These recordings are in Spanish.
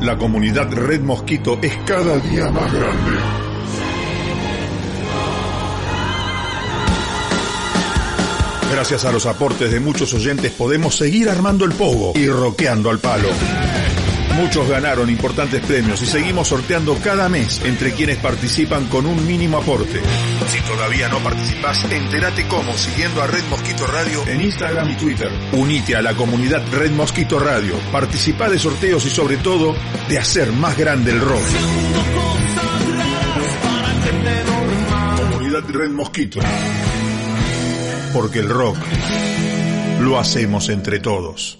La comunidad Red Mosquito es cada día más grande. Gracias a los aportes de muchos oyentes podemos seguir armando el pogo y roqueando al palo. Muchos ganaron importantes premios y seguimos sorteando cada mes entre quienes participan con un mínimo aporte. Si todavía no participas, entérate cómo siguiendo a Red Mosquito Radio en Instagram y Twitter. Unite a la comunidad Red Mosquito Radio, participa de sorteos y sobre todo de hacer más grande el rock. Comunidad Red Mosquito. Porque el rock lo hacemos entre todos.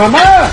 ¡Mamá!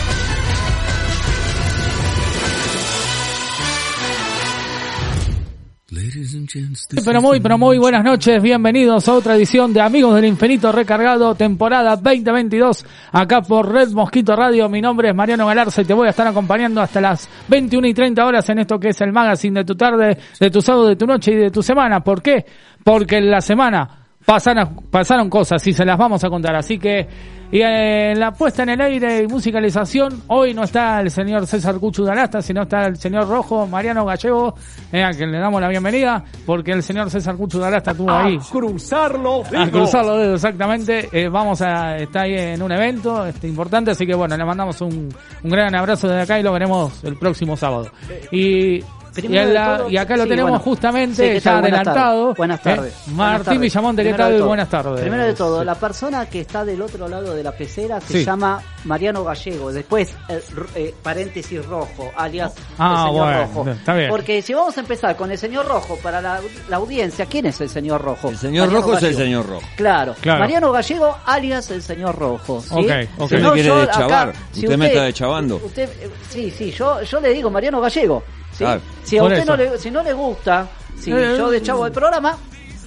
Pero muy, pero muy buenas noches, bienvenidos a otra edición de Amigos del Infinito Recargado, temporada 2022, acá por Red Mosquito Radio. Mi nombre es Mariano Galarza y te voy a estar acompañando hasta las 21 y 30 horas en esto que es el magazine de tu tarde, de tu sábado, de tu noche y de tu semana. ¿Por qué? Porque en la semana pasaron, pasaron cosas y se las vamos a contar. Así que, y en la puesta en el aire y musicalización, hoy no está el señor César Cuchu Dalasta, sino está el señor Rojo, Mariano Gallego, eh, a quien le damos la bienvenida, porque el señor César Cuchu Dalasta estuvo ahí. cruzar los A cruzar los dedos, exactamente. Eh, vamos a estar ahí en un evento este, importante, así que bueno, le mandamos un, un gran abrazo desde acá y lo veremos el próximo sábado. Y, Primero en de la- todo- y acá lo sí, tenemos bueno. justamente Sí, ¿qué ya? Buenas adelantado. tardes. Buenas ¿eh? tardes. Buenas Martín. Villamonte, ¿qué tal? Buenas tardes. Primero de todo, la persona que está del otro lado de la pecera se Sí. llama Mariano Gallego. Después, eh, r- eh, paréntesis rojo, alias Ah, el señor bueno, rojo. está bien. Porque si vamos a empezar con el señor rojo, para la, la audiencia, ¿quién es el señor rojo? El señor Mariano rojo es el señor rojo. Claro. Claro. Mariano Gallego, alias el señor rojo. ¿sí? Ok, ok. Si Usted no, me quiere yo acá- Usted me está deschavando. Usted, eh, sí, sí, yo, yo le digo Mariano Gallego. ¿Sí? Claro. Si a usted eso. no le, si no le gusta, si Eh, yo deschavo el programa,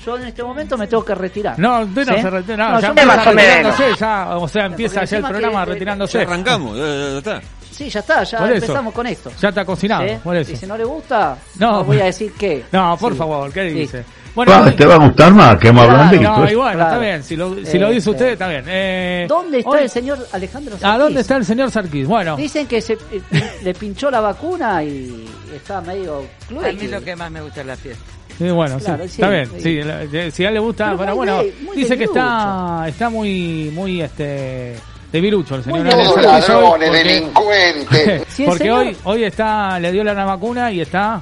yo en este momento me tengo que retirar. No, usted no ¿Sí? se retira, no, No, ya empieza retirándose, ya, o sea, empieza ya el programa que- retirándose. Ya arrancamos, ya, ya está. Sí, ya está, ya Por eso. empezamos con esto. Ya está cocinado, ¿Sí? por eso. Y si no le gusta, No, no, voy a decir que. No, por Sí. favor, ¿qué Sí. dice? Bueno, Va, hoy- te va a gustar más que más Claro, blandito. no, ¿eh? y bueno, Claro. está bien, si lo, si lo Eh, dice eh. usted, está bien. Eh, ¿Dónde está hoy- el señor Alejandro ¿A Sarkis? dónde está el señor Sarkis? Bueno, Dicen que se eh, le pinchó la vacuna y está medio A mí lo que más me gusta es la fiesta. sí, bueno, sí, Claro, sí, está bien. sí. Sí, la- si a él le gusta, Pero muy bueno, de- muy dice que está, está muy, muy, este, de virucho el señor hoy, ladrones, porque- delincuentes. Si porque señor- hoy, hoy está, le dio la vacuna y está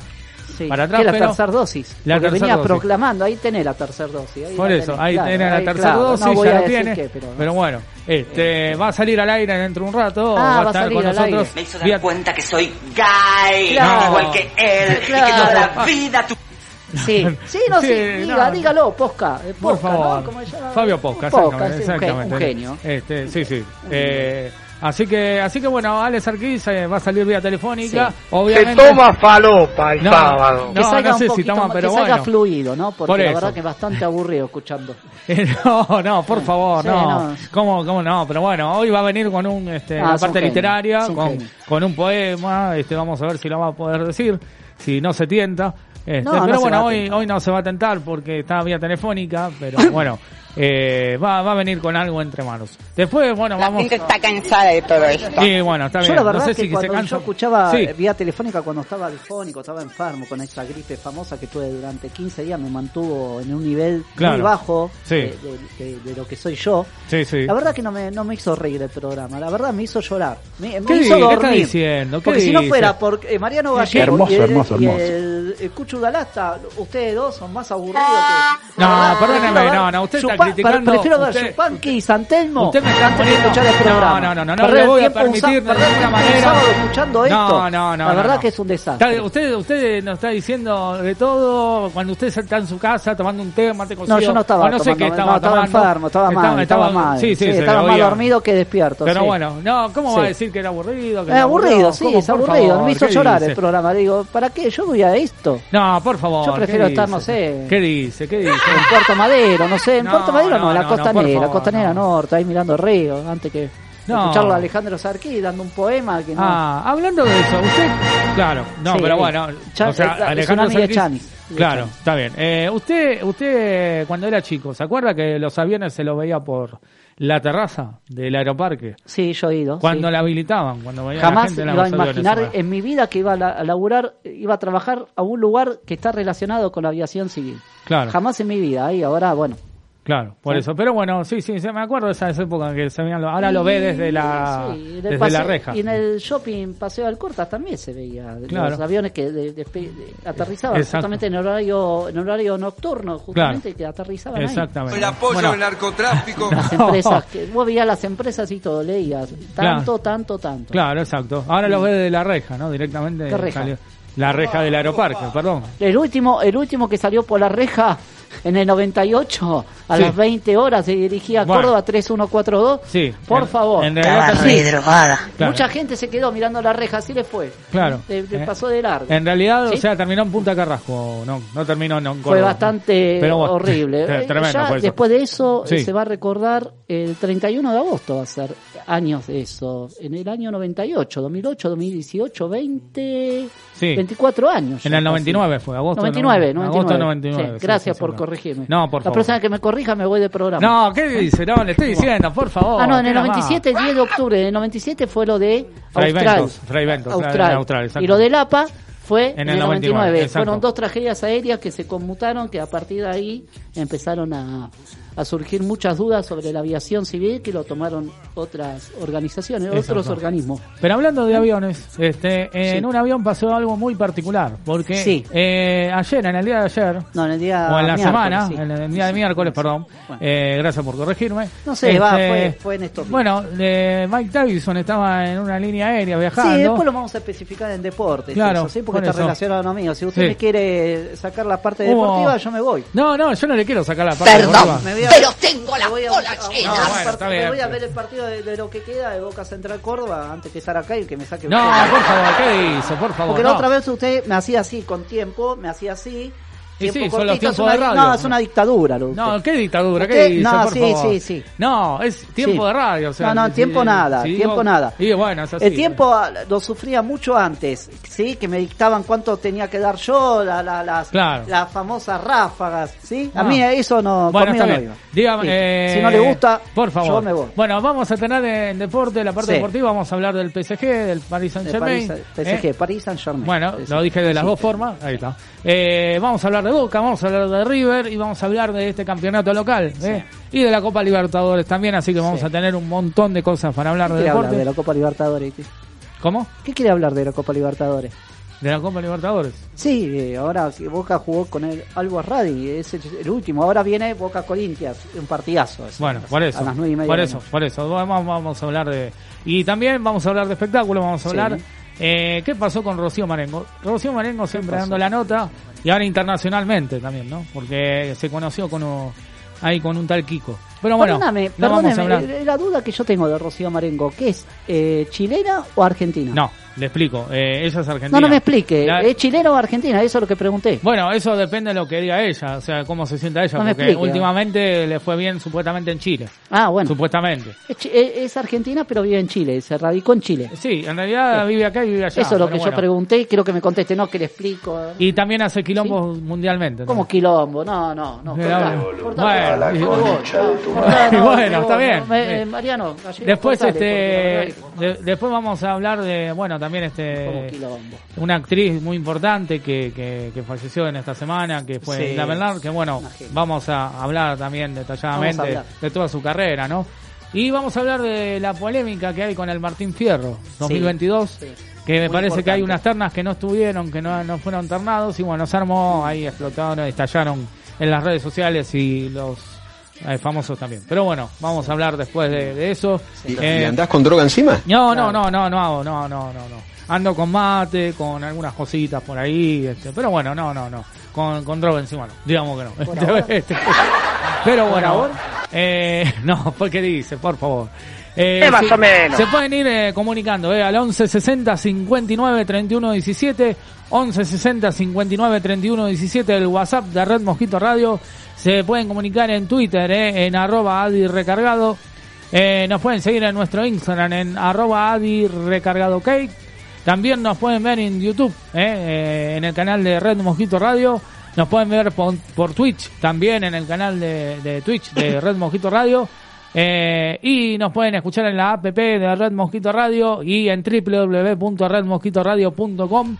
Sí, para atrás, que la pero- tercera dosis. La Porque tercer venía dosis. proclamando, ahí tenés la tercera dosis. Ahí Por eso, tenés, ahí claro, tiene la tercera claro, dosis, no voy ya a la decir tiene. qué, pero, pero- bueno, este, va a salir al aire dentro de un rato, Ah, va a va a estar salir con al nosotros. aire. Me hizo vía- dar cuenta que soy gay, Claro. igual que él, y que toda la vida tu... Sí, sí, no, sí, Sí, diga, no. dígalo, Posca. eh, Por Posca, favor. ¿no? ¿Cómo se llama? Fabio Posca, Posca, exactamente. sí, un gen- exactamente. un genio. Este, sí, sí. Eh, así que, así que bueno, Alex Arquiz eh, va a salir vía telefónica. Sí. Obviamente. Se toma falopa el No, sábado. Que No, salga no un sé si toma, más- pero que salga bueno. fluido, ¿no? Porque Por la verdad que es bastante aburrido escuchando. no, no, por favor, Sí, no. no. ¿Cómo, cómo no? Pero bueno, hoy va a venir con un, este, Ah, la un parte literaria, un con, con un poema, este, vamos a ver si lo va a poder decir, si no se tienta. Este, pero bueno, hoy, hoy no se va a tentar porque está vía telefónica, pero bueno, eh, va, va a venir con algo entre manos. Después, bueno, vamos. está cansada de todo esto. Sí, bueno, está bien. Yo la verdad no sé que si se cansa. yo escuchaba Sí. eh, vía telefónica cuando estaba alfónico, estaba enfermo con esa gripe famosa que tuve durante 15 días, me mantuvo en un nivel Claro. muy bajo Sí. de, de- de- de lo que soy yo. Sí, sí. La verdad que no me, no me hizo reír el programa, la verdad me hizo llorar. Me, me ¿Qué hizo dice? ¿Qué está dormir. diciendo? ¿Qué Porque si no fuera por eh, Mariano Gallego hermoso, y, el, hermoso, y hermoso. el, el Cuchu Galasta, ustedes dos son más aburridos que... No, la prefiero no, no, usted está criticando. prefiero ver usted- Yupanqui y Santelmo Usted me está poniendo- escuchar el No, programa. no, no, no, no Perder le voy a permitir de ninguna manera. sábado escuchando esto. No, no, no. La verdad no. que es un desastre. Usted, usted nos está diciendo de todo cuando usted está en su casa tomando un té, mate cocido. No, yo no estaba o no sé qué estaba no, estaba enfermo, estaba mal, estaba, mal. Sí, sí, estaba más dormido que despierto. Pero bueno, no, ¿cómo va a decir que era aburrido? Es era aburrido, sí, es aburrido. me hizo ¿qué llorar el programa. Digo, ¿para qué? Yo voy a esto. No, por favor. Yo ¿qué prefiero estar, no sé. ¿Qué dice? ¿Qué dice? En Puerto Madero, no sé, en No, Puerto Madero no, la costanera, favor, costanera no. norte, ahí mirando el río, antes que escucharlo a Alejandro Sarquí dando un poema que no. Ah, hablando de eso, usted, claro, no, Sí, pero ahí. bueno, Cha- o sea, es la- es Alejandro de claro, está bien. Eh, usted, usted cuando era chico, ¿se acuerda que los aviones se los veía por la terraza del aeroparque? Sí, yo he ido. Cuando sí. la habilitaban, cuando veía la Jamás gente iba a imaginar en mi vida que iba a, la- a laburar, iba a trabajar a un lugar que está relacionado con la aviación civil. Claro, Jamás en mi vida, ahí ahora, bueno. Claro, por Sí. eso. Pero bueno, sí, sí, se me acuerdo de esa época que se veían los- ahora lo ve desde la, Sí, desde paseo- la reja. Y en el shopping Paseo Alcortas también se veía Claro. los aviones que de- de- aterrizaban Exacto. justamente en horario en horario nocturno, justamente que aterrizaban ahí. Exactamente. El apoyo Bueno, del narcotráfico. Las empresas, que vos veías las empresas y todo, leías tanto, tanto, tanto. Claro, exacto. Ahora lo ve de la reja, ¿no? Directamente ¿Qué reja? salió- La reja del aeroparque, perdón. El último, el último que salió por la reja en el 98 a Sí. las 20 horas se dirigía a Bueno. Córdoba 3142. Sí. Por en- favor. En realidad sí. Claro. Mucha gente se quedó mirando la reja, así le fue. Claro. Le, le Eh, pasó de largo. En realidad, ¿Sí? o sea, terminó en Punta Carrasco, no, no terminó en Fue Córdoba. bastante Pero horrible. tre- Tremendo, ya fue eso. después de eso Sí. eh, se va a recordar el 31 de agosto, va a ser años de eso. En el año 98, 2008, 2018, 20, Sí. 24 años. En el casi. 99 fue, agosto. 99, no- 99. Agosto 99. Sí, sí, gracias por corregirme. No, por La favor. próxima que me corrija me voy de programa. No, ¿qué dice? No, le estoy diciendo, por favor. Ah, no, en ¿qué el nada más? 97, el 10 de octubre del 97 fue lo de Fray Austral. Ventos, Fray Ventos, Austral. en Austral, y lo del APA fue En en, el el 99. 99, exacto. Fueron dos tragedias aéreas que se conmutaron, que a partir de ahí empezaron a, a surgir muchas dudas sobre la aviación civil que lo tomaron otras organizaciones, Exacto. otros organismos. Pero hablando de aviones, este, en Sí. un avión pasó algo muy particular, porque Sí. eh, ayer, en el día de ayer, No, en el día o en la semana, sí. en el día de miércoles, perdón, Bueno. eh, gracias por corregirme. No sé, va, fue- fue en estos días. Bueno, eh, Mike Tyson estaba en una línea aérea viajando. Sí, después lo vamos a especificar en deportes, Claro, eso, ¿sí? porque por está eso. relacionado a lo mío. Si usted Sí. me quiere sacar la parte Hubo- deportiva, yo me voy. No, no, yo no le quiero sacar la parte Perdón, deportiva. Me voy pero tengo la me voy a- cola a- a- llena. a- No, bueno, a- está me bien. voy a ver el partido de, de lo que queda de Boca Central Córdoba antes que estar acá y que me saque No, usted. por favor, ¿qué hizo? Por favor. Porque la otra vez usted me hacía así, con tiempo, me hacía así. Tiempo sí, son los tiempos una, de di- radio. No, es una dictadura. Lo No. ¿qué dictadura? ¿Qué dice? no, por sí, favor? sí, sí. No, es tiempo Sí. de radio. O sea, No, no, tiempo nada, tiempo nada. Y bueno, es así. El tiempo ah, lo sufría mucho antes, ¿sí? Que me dictaban cuánto tenía que dar yo, la- la- las, Claro. las famosas ráfagas, ¿sí? A No. mí eso no, Bueno, conmigo está no iba. Dígame, Sí. eh, si no le gusta, por favor. yo me voy. Bueno, vamos a tener en deporte, la parte Sí. deportiva, vamos a hablar del PSG, del Paris Saint De Germain. París, PSG, París Saint Germain. Bueno, lo dije de las dos formas, ahí está. Eh, vamos a hablar de Boca, vamos a hablar de River y vamos a hablar de este campeonato local ¿eh? y de la Copa Libertadores también, así que vamos Sí. a tener un montón de cosas para hablar ¿Qué de deporte. hablar de la Copa Libertadores? ¿Cómo? ¿Qué quiere hablar de la Copa Libertadores? De la Copa Libertadores. Sí, eh, ahora Boca jugó con el Albo Radi, es el, el último. Ahora viene Boca Corintias, un partidazo. Bueno, por eso. A las nueve y media por eso, por eso. Vamos, vamos a hablar de. Y también vamos a hablar de espectáculo, vamos a Sí. Eh, ¿Qué pasó con Rocío Marengo? Rocío Marengo siempre pasó? dando la nota y ahora internacionalmente también, ¿no? Porque se conoció con un- ahí con un tal Kiko. Pero bueno, perdóname, no perdóname, eh, la duda que yo tengo de Rocío Marengo, ¿qué es? Eh, ¿Chilena o argentina? No, le explico. Eh, ella es argentina. No, no me explique. La- ¿Es chilena o argentina? Eso es lo que pregunté. Bueno, eso depende de lo que diga ella, o sea, cómo se sienta ella, No porque explique. últimamente le fue bien supuestamente en Chile. Ah, bueno. Supuestamente. Es, argentina, pero vive en Chile. Se radicó en Chile. Sí, en realidad vive acá y vive allá. Eso es lo que bueno. yo pregunté y quiero que me conteste. No, que le explico. Y también hace quilombo mundialmente. ¿Cómo ¿no? quilombo? No, no, no. Bueno. está bien. Mariano, Después este después vamos a hablar de bueno también ¿Cómo este una actriz muy importante que, que, que falleció en esta semana que fue Sí. la verdad que bueno vamos a hablar también detalladamente hablar. de toda su carrera no y vamos a hablar de la polémica que hay con el Martín Fierro 2022 Sí. que me Muy parece que hay unas ternas que no estuvieron que no, no fueron ternados y bueno se armó ahí explotaron estallaron en las redes sociales y los Hay famosos también. Pero bueno, vamos a hablar después de, de eso. ¿Y, Eh, y andás con droga encima? no, no, no, no, no hago, no, no, no, no. Ando con mate, con algunas cositas por ahí, este, pero bueno, no, no, no. Con, con droga encima no, digamos que no. Por Este, ahora. este, pero Por bueno, ahora. eh, no, porque dice, por favor. Eh, Eh, más o menos. Se pueden ir eh, comunicando eh, al 11 60 59 31 17, 11 60 59 31 17, el WhatsApp de Red Mosquito Radio. Se pueden comunicar en Twitter, eh, en arroba Adi Recargado. Eh, nos pueden seguir en nuestro Instagram en arroba Adi. También nos pueden ver en YouTube, eh, eh, en el canal de Red Mosquito Radio. Nos pueden ver por, por Twitch, también en el canal de, de Twitch de Red Mosquito Radio. Eh, y nos pueden escuchar en la app de Red Mosquito Radio y en www.redmosquitoradio.com.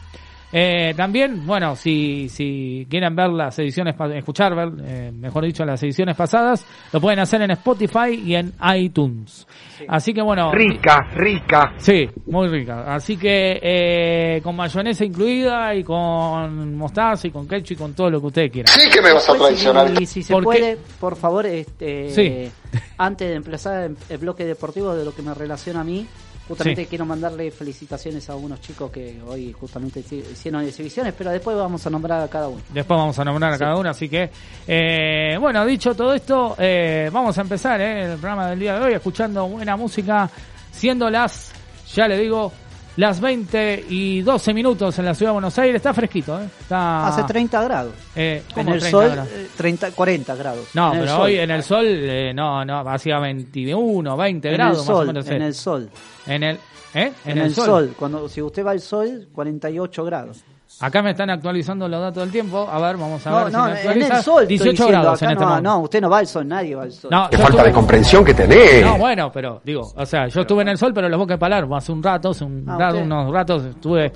Eh, también, bueno, si, si quieren ver las ediciones, pa- escuchar, ver, eh, mejor dicho, las ediciones pasadas, lo pueden hacer en Spotify y en iTunes. Así que bueno. Rica, rica. Sí, muy rica. Así que eh, con mayonesa incluida y con mostaza y con ketchup y con todo lo que ustedes quieran. Sí que me vas a traicionar. Y si se ¿Por qué? puede, por favor, este, Sí. antes de empezar el, el bloque deportivo de lo que me relaciona a mí, justamente Sí. quiero mandarle felicitaciones a algunos chicos que hoy justamente hici- hicieron exhibiciones, pero después vamos a nombrar a cada uno. Después vamos a nombrar a cada uno, así que, eh, bueno, dicho todo esto, eh, vamos a empezar eh, el programa del día de hoy escuchando buena música, siendo las, ya le digo, las 20 y 12 minutos en la ciudad de Buenos Aires. Está fresquito, ¿eh? Está, Hace 30 grados. eh, En ¿cómo el 30 sol, grados? eh, 30, 40 grados. No, En el pero sol. hoy en el sol, eh, no, no, hacía 21, 20 En el grados más o sol, menos. en eh. el sol. En el, ¿eh? En, el, sol. Cuando, si usted va al sol, 48 grados. Acá me están actualizando los datos del tiempo. A ver, vamos a No, ver no, si me en el sol. estoy 18 diciendo, grados en este no, momento. no, usted no va al sol, nadie va al sol. No, Qué falta estuve- de comprensión que tenés. No, bueno, pero digo, o sea, yo estuve en el sol, pero los Boca de Palermo hace un rato, hace un Ah, rato, usted- unos ratos estuve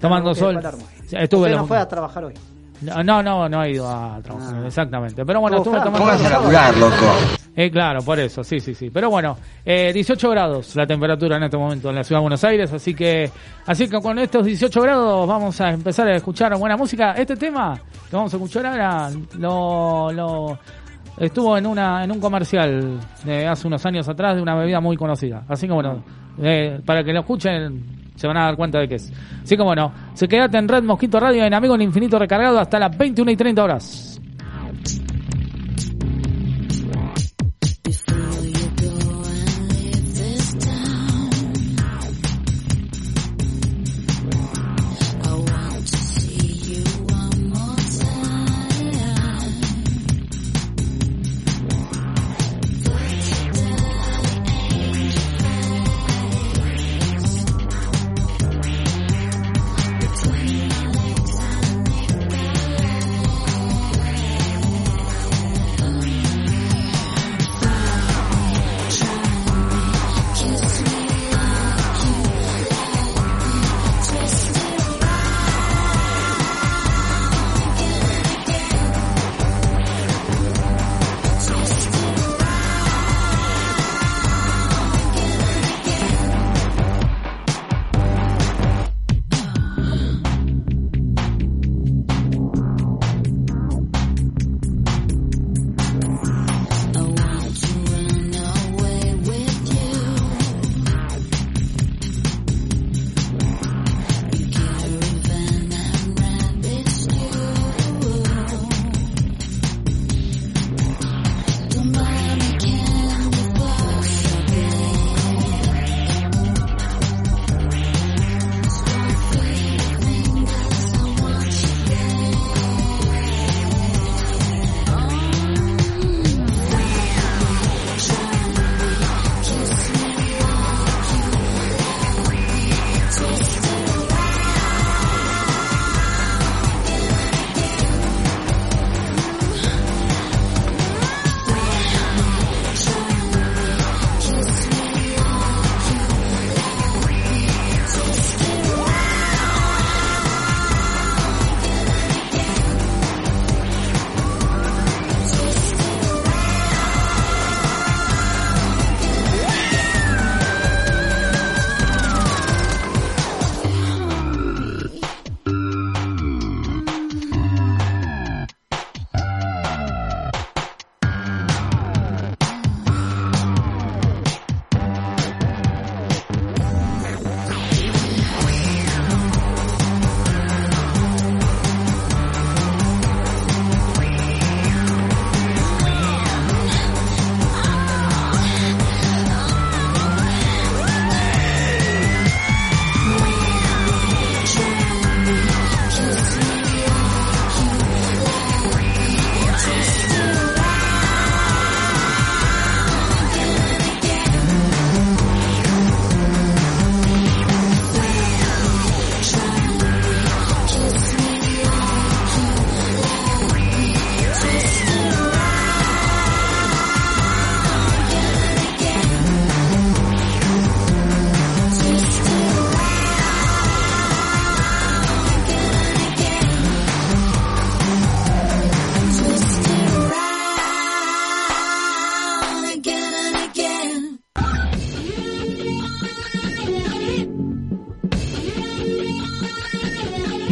tomando sol. Estuve usted no los- fue a trabajar hoy. No, no, no, no he ido a trabajar, Ah. exactamente. Pero bueno, estuve tomando póngase a laburar, loco. Eh, claro, por eso, sí, sí, sí. Pero bueno, eh, 18 grados la temperatura en este momento en la ciudad de Buenos Aires, así que, así que con estos 18 grados vamos a empezar a escuchar buena música. Este tema que vamos a escuchar ahora lo, lo estuvo en una en un comercial de hace unos años atrás de una bebida muy conocida. Así que bueno, eh, para que lo escuchen se van a dar cuenta de qué es. Así que bueno, se quédate en Red Mosquito Radio en Amigo el Infinito recargado hasta las 21 y 30 horas.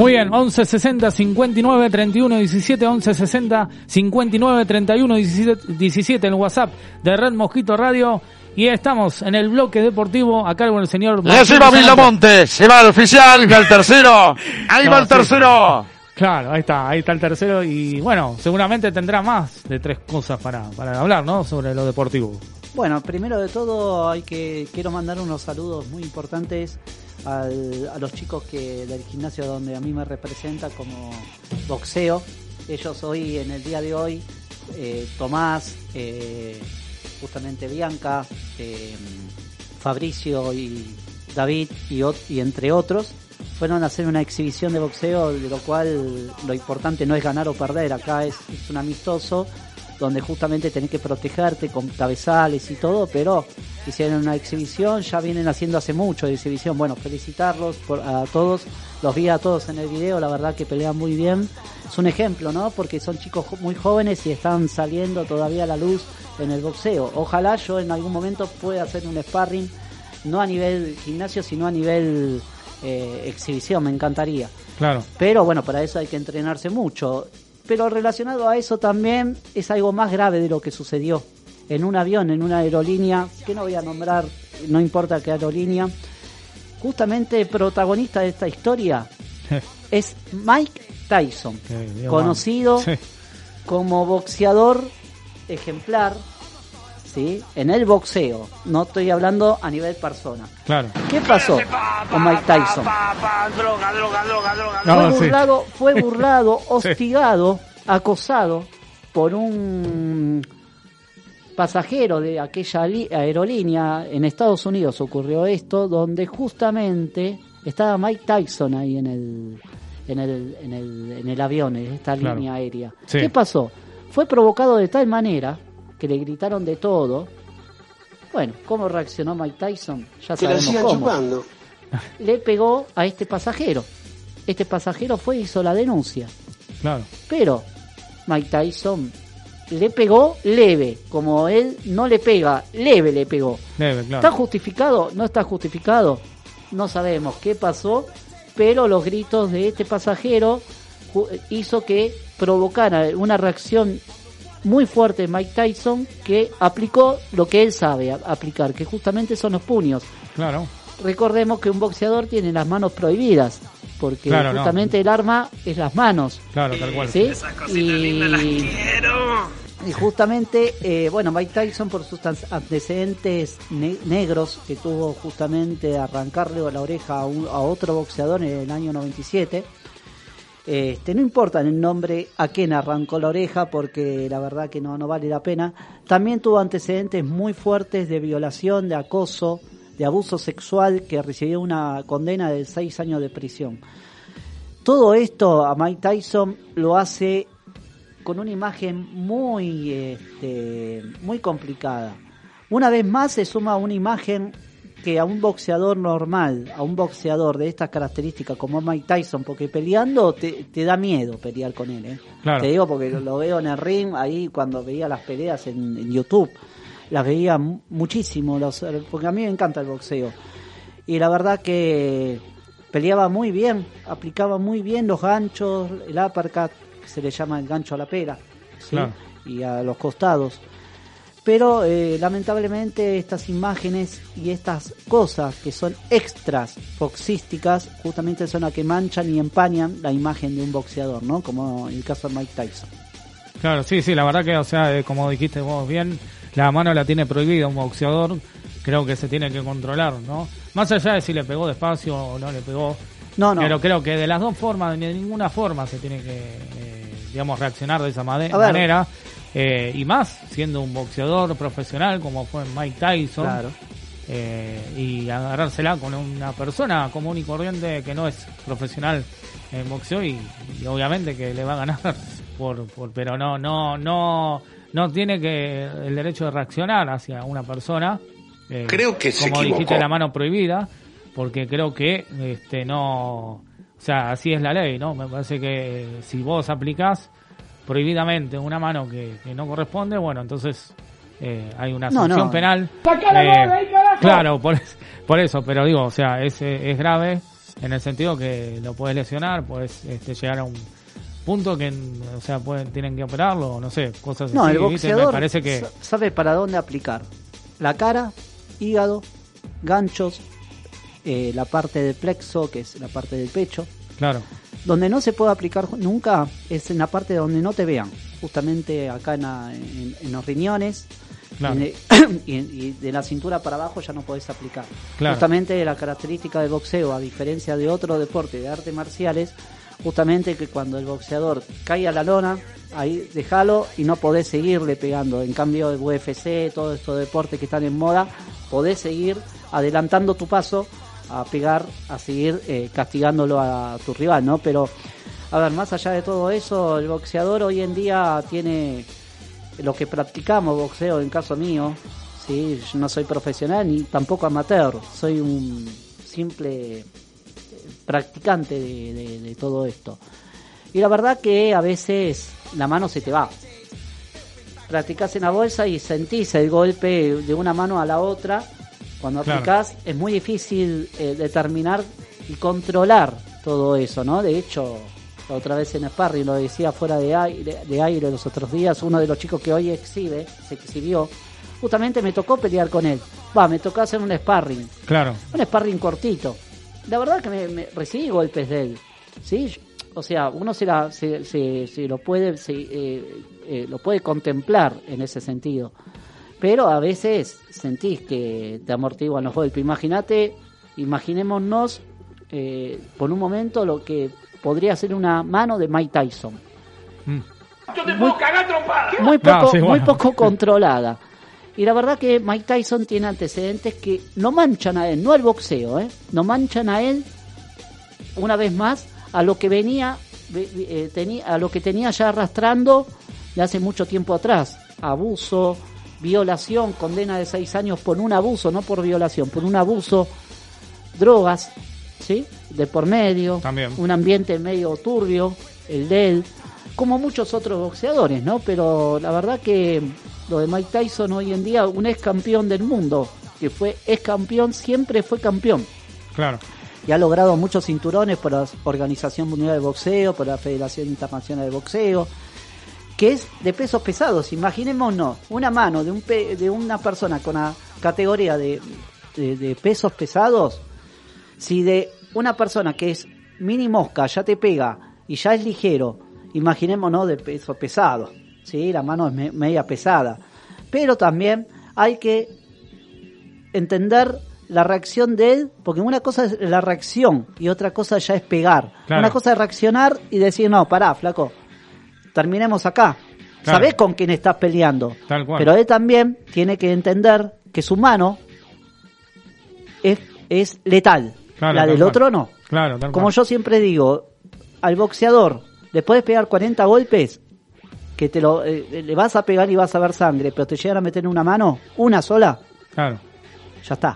Muy bien, 11 60 59 31 17, 11 60 59 31 17, 17 en el WhatsApp de Red Mosquito Radio. Y estamos en el bloque deportivo a cargo del señor. Santos. Villamonte, se va el oficial, el tercero. Ahí No, va el sí. tercero. Claro, ahí está, ahí está el tercero. Y bueno, seguramente tendrá más de tres cosas para, para hablar, ¿no? Sobre lo deportivo. Bueno, primero de todo hay que quiero mandar unos saludos muy importantes al- a los chicos que del gimnasio donde a mí me representa como boxeo. Ellos hoy, en el día de hoy, eh, Tomás, eh, justamente Bianca, eh, Fabricio y David y, y entre otros, fueron a hacer una exhibición de boxeo, de lo cual lo importante no es ganar o perder, acá es un amistoso donde justamente tenés que protegerte con cabezales y todo, pero hicieron una exhibición, ya vienen haciendo hace mucho de exhibición. Bueno, felicitarlos por, a todos, los vi a todos en el video, la verdad que pelean muy bien. Es un ejemplo, ¿no? Porque son chicos muy jóvenes y están saliendo todavía a la luz en el boxeo. Ojalá yo en algún momento pueda hacer un sparring, no a nivel gimnasio, sino a nivel eh, exhibición, me encantaría. Claro. Pero bueno, para eso hay que entrenarse mucho. Pero relacionado a eso también es algo más grave de lo que sucedió en un avión, en una aerolínea, que no voy a nombrar, no importa qué aerolínea. Justamente el protagonista de esta historia es Mike Tyson, conocido como boxeador ejemplar, ¿sí? En el boxeo, no estoy hablando a nivel persona. Claro. ¿Qué pasó con Mike Tyson? No, fue sí. burlado, fue burlado, hostigado, acosado por un pasajero de aquella aerolínea en Estados Unidos ocurrió esto, donde justamente estaba Mike Tyson ahí en el en el, en el, en el avión, en esta Claro. línea aérea. Sí. ¿Qué pasó? Fue provocado de tal manera que le gritaron de todo. Bueno, ¿cómo reaccionó Mike Tyson? Ya Que la sabemos sigan cómo chupando. le pegó a este pasajero. Este pasajero fue y hizo la denuncia. Claro. Pero Mike Tyson le pegó leve, como él no le pega, leve le pegó. ¿Está justificado? ¿No está justificado? No sabemos qué pasó, pero los gritos de este pasajero hizo que provocara una reacción muy fuerte de Mike Tyson que aplicó lo que él sabe aplicar, que justamente son los puños Claro. recordemos que un boxeador tiene las manos prohibidas, porque Claro, no. justamente el arma es las manos, Claro, tal cual. ¿sí? Y, y justamente, eh, bueno, Mike Tyson por sus antecedentes ne- negros que tuvo justamente arrancarle la oreja a, un- a otro boxeador en el año 97. Este, no importa el nombre a quién arrancó la oreja porque la verdad que no, no vale la pena. También tuvo antecedentes muy fuertes de violación, de acoso, de abuso sexual que recibió una condena de seis años de prisión. Todo esto a Mike Tyson lo hace con una imagen muy, este, muy complicada. Una vez más se suma una imagen que a un boxeador normal, a un boxeador de estas características como Mike Tyson, porque peleando te, te da miedo pelear con él. ¿eh? Claro. Te digo porque lo veo en el ring, ahí cuando veía las peleas en, en YouTube, las veía mu- muchísimo, los, porque a mí me encanta el boxeo. Y la verdad que peleaba muy bien, aplicaba muy bien los ganchos, el uppercut, que se le llama el gancho a la pera, ¿sí? Claro. y a los costados. Pero eh, lamentablemente estas imágenes y estas cosas que son extras boxísticas justamente son las que manchan y empañan la imagen de un boxeador, ¿no? Como en el caso de Mike Tyson. Claro, sí, sí, la verdad que, o sea, eh, como dijiste vos bien, la mano la tiene prohibida un boxeador, creo que se tiene que controlar, ¿no? Más allá de si le pegó despacio o no le pegó, No, no. pero creo que de las dos formas, de ninguna forma se tiene que, eh, digamos, reaccionar de esa manera, eh, y más siendo un boxeador profesional como fue Mike Tyson, Claro. eh, y agarrársela con una persona común y corriente que no es profesional en boxeo y, y obviamente que le va a ganar por, por pero no no no no tiene que el derecho de reaccionar hacia una persona eh, Creo que se como dijiste equivocó. la mano prohibida porque creo que este no o sea así es la ley no me parece que si vos aplicás prohibidamente una mano que, que no corresponde bueno entonces eh, hay una sanción no. penal ¡Saca la eh, claro por, por eso pero digo o sea es, es grave en el sentido que lo puedes lesionar, puedes este, llegar a un punto que, o sea, pueden, tienen que operarlo, no sé, cosas No, así. el boxeador Me parece que... sa- sabe para dónde aplicar. La cara, hígado, ganchos, eh, la parte del plexo, que es la parte del pecho. Claro, Donde no se puede aplicar nunca es en la parte donde no te vean. Justamente acá en, la- en- en los riñones. claro. en el- y, y de la cintura para abajo ya no podés aplicar. Claro. Justamente la característica del boxeo, a diferencia de otro deporte de artes marciales, justamente que cuando el boxeador cae a la lona, ahí déjalo y no podés seguirle pegando. En cambio, el UFC, todos estos deportes que están en moda, podés seguir adelantando tu paso a pegar, a seguir eh, castigándolo a tu rival, ¿no? Pero, a ver, más allá de todo eso, el boxeador hoy en día tiene lo que practicamos boxeo, en caso mío, sí, yo no soy profesional ni tampoco amateur, soy un simple eh, practicante de, de- todo esto. Y la verdad que a veces la mano se te va. Practicás en la bolsa y sentís el golpe de una mano a la otra. Cuando Claro. aplicás es muy difícil eh, determinar y controlar todo eso, ¿no? De hecho, la otra vez en Sparring, lo decía fuera de aire, de aire los otros días, uno de los chicos que hoy exhibe, se exhibió, justamente me tocó pelear con él. Va, me tocó hacer un sparring, Claro, un sparring cortito. La verdad que me, me- recibí golpes de él, ¿sí? O sea, uno se, la, se, se- se lo puede se, eh, eh, lo puede contemplar en ese sentido. Pero a veces sentís que te amortiguan los golpes. Imagínate, imaginémonos eh, por un momento lo que podría ser una mano de Mike Tyson. Mm. Muy No, poco, sí, muy bueno. poco controlada. Y la verdad que Mike Tyson tiene antecedentes que no manchan a él, no al boxeo, ¿eh? no manchan a él una vez más a lo que venía, ve- ve- eh, tenía, a lo que tenía ya arrastrando de hace mucho tiempo atrás. Abuso, violación, condena de seis años por un abuso, no por violación, por un abuso, drogas, ¿sí? De por medio, También. un ambiente medio turbio, el de él, como muchos otros boxeadores, ¿no? Pero la verdad que lo de Mike Tyson hoy en día, un ex campeón del mundo, que fue ex campeón, siempre fue campeón claro. y ha logrado muchos cinturones por la Organización Mundial de Boxeo, por la Federación Internacional de Boxeo, que es de pesos pesados. Imaginémonos una mano de, un pe- de una persona con la categoría de, de- de pesos pesados, si de una persona que es mini mosca ya te pega y ya es ligero, imaginémonos de peso pesado, ¿sí? la mano es me- media pesada. Pero también hay que entender la reacción de él, porque una cosa es la reacción y otra cosa ya es pegar. Claro. Una cosa es reaccionar y decir, no, pará, flaco, terminemos acá. Claro. Sabés con quién estás peleando. Tal cual. Pero él también tiene que entender que su mano es, es letal. Claro, la del cual. otro no. Claro, tal Como cual. yo siempre digo, al boxeador le puedes pegar 40 golpes que te lo eh, le vas a pegar y vas a ver sangre, pero te llegan a meter en una mano, una sola, Claro. ya está.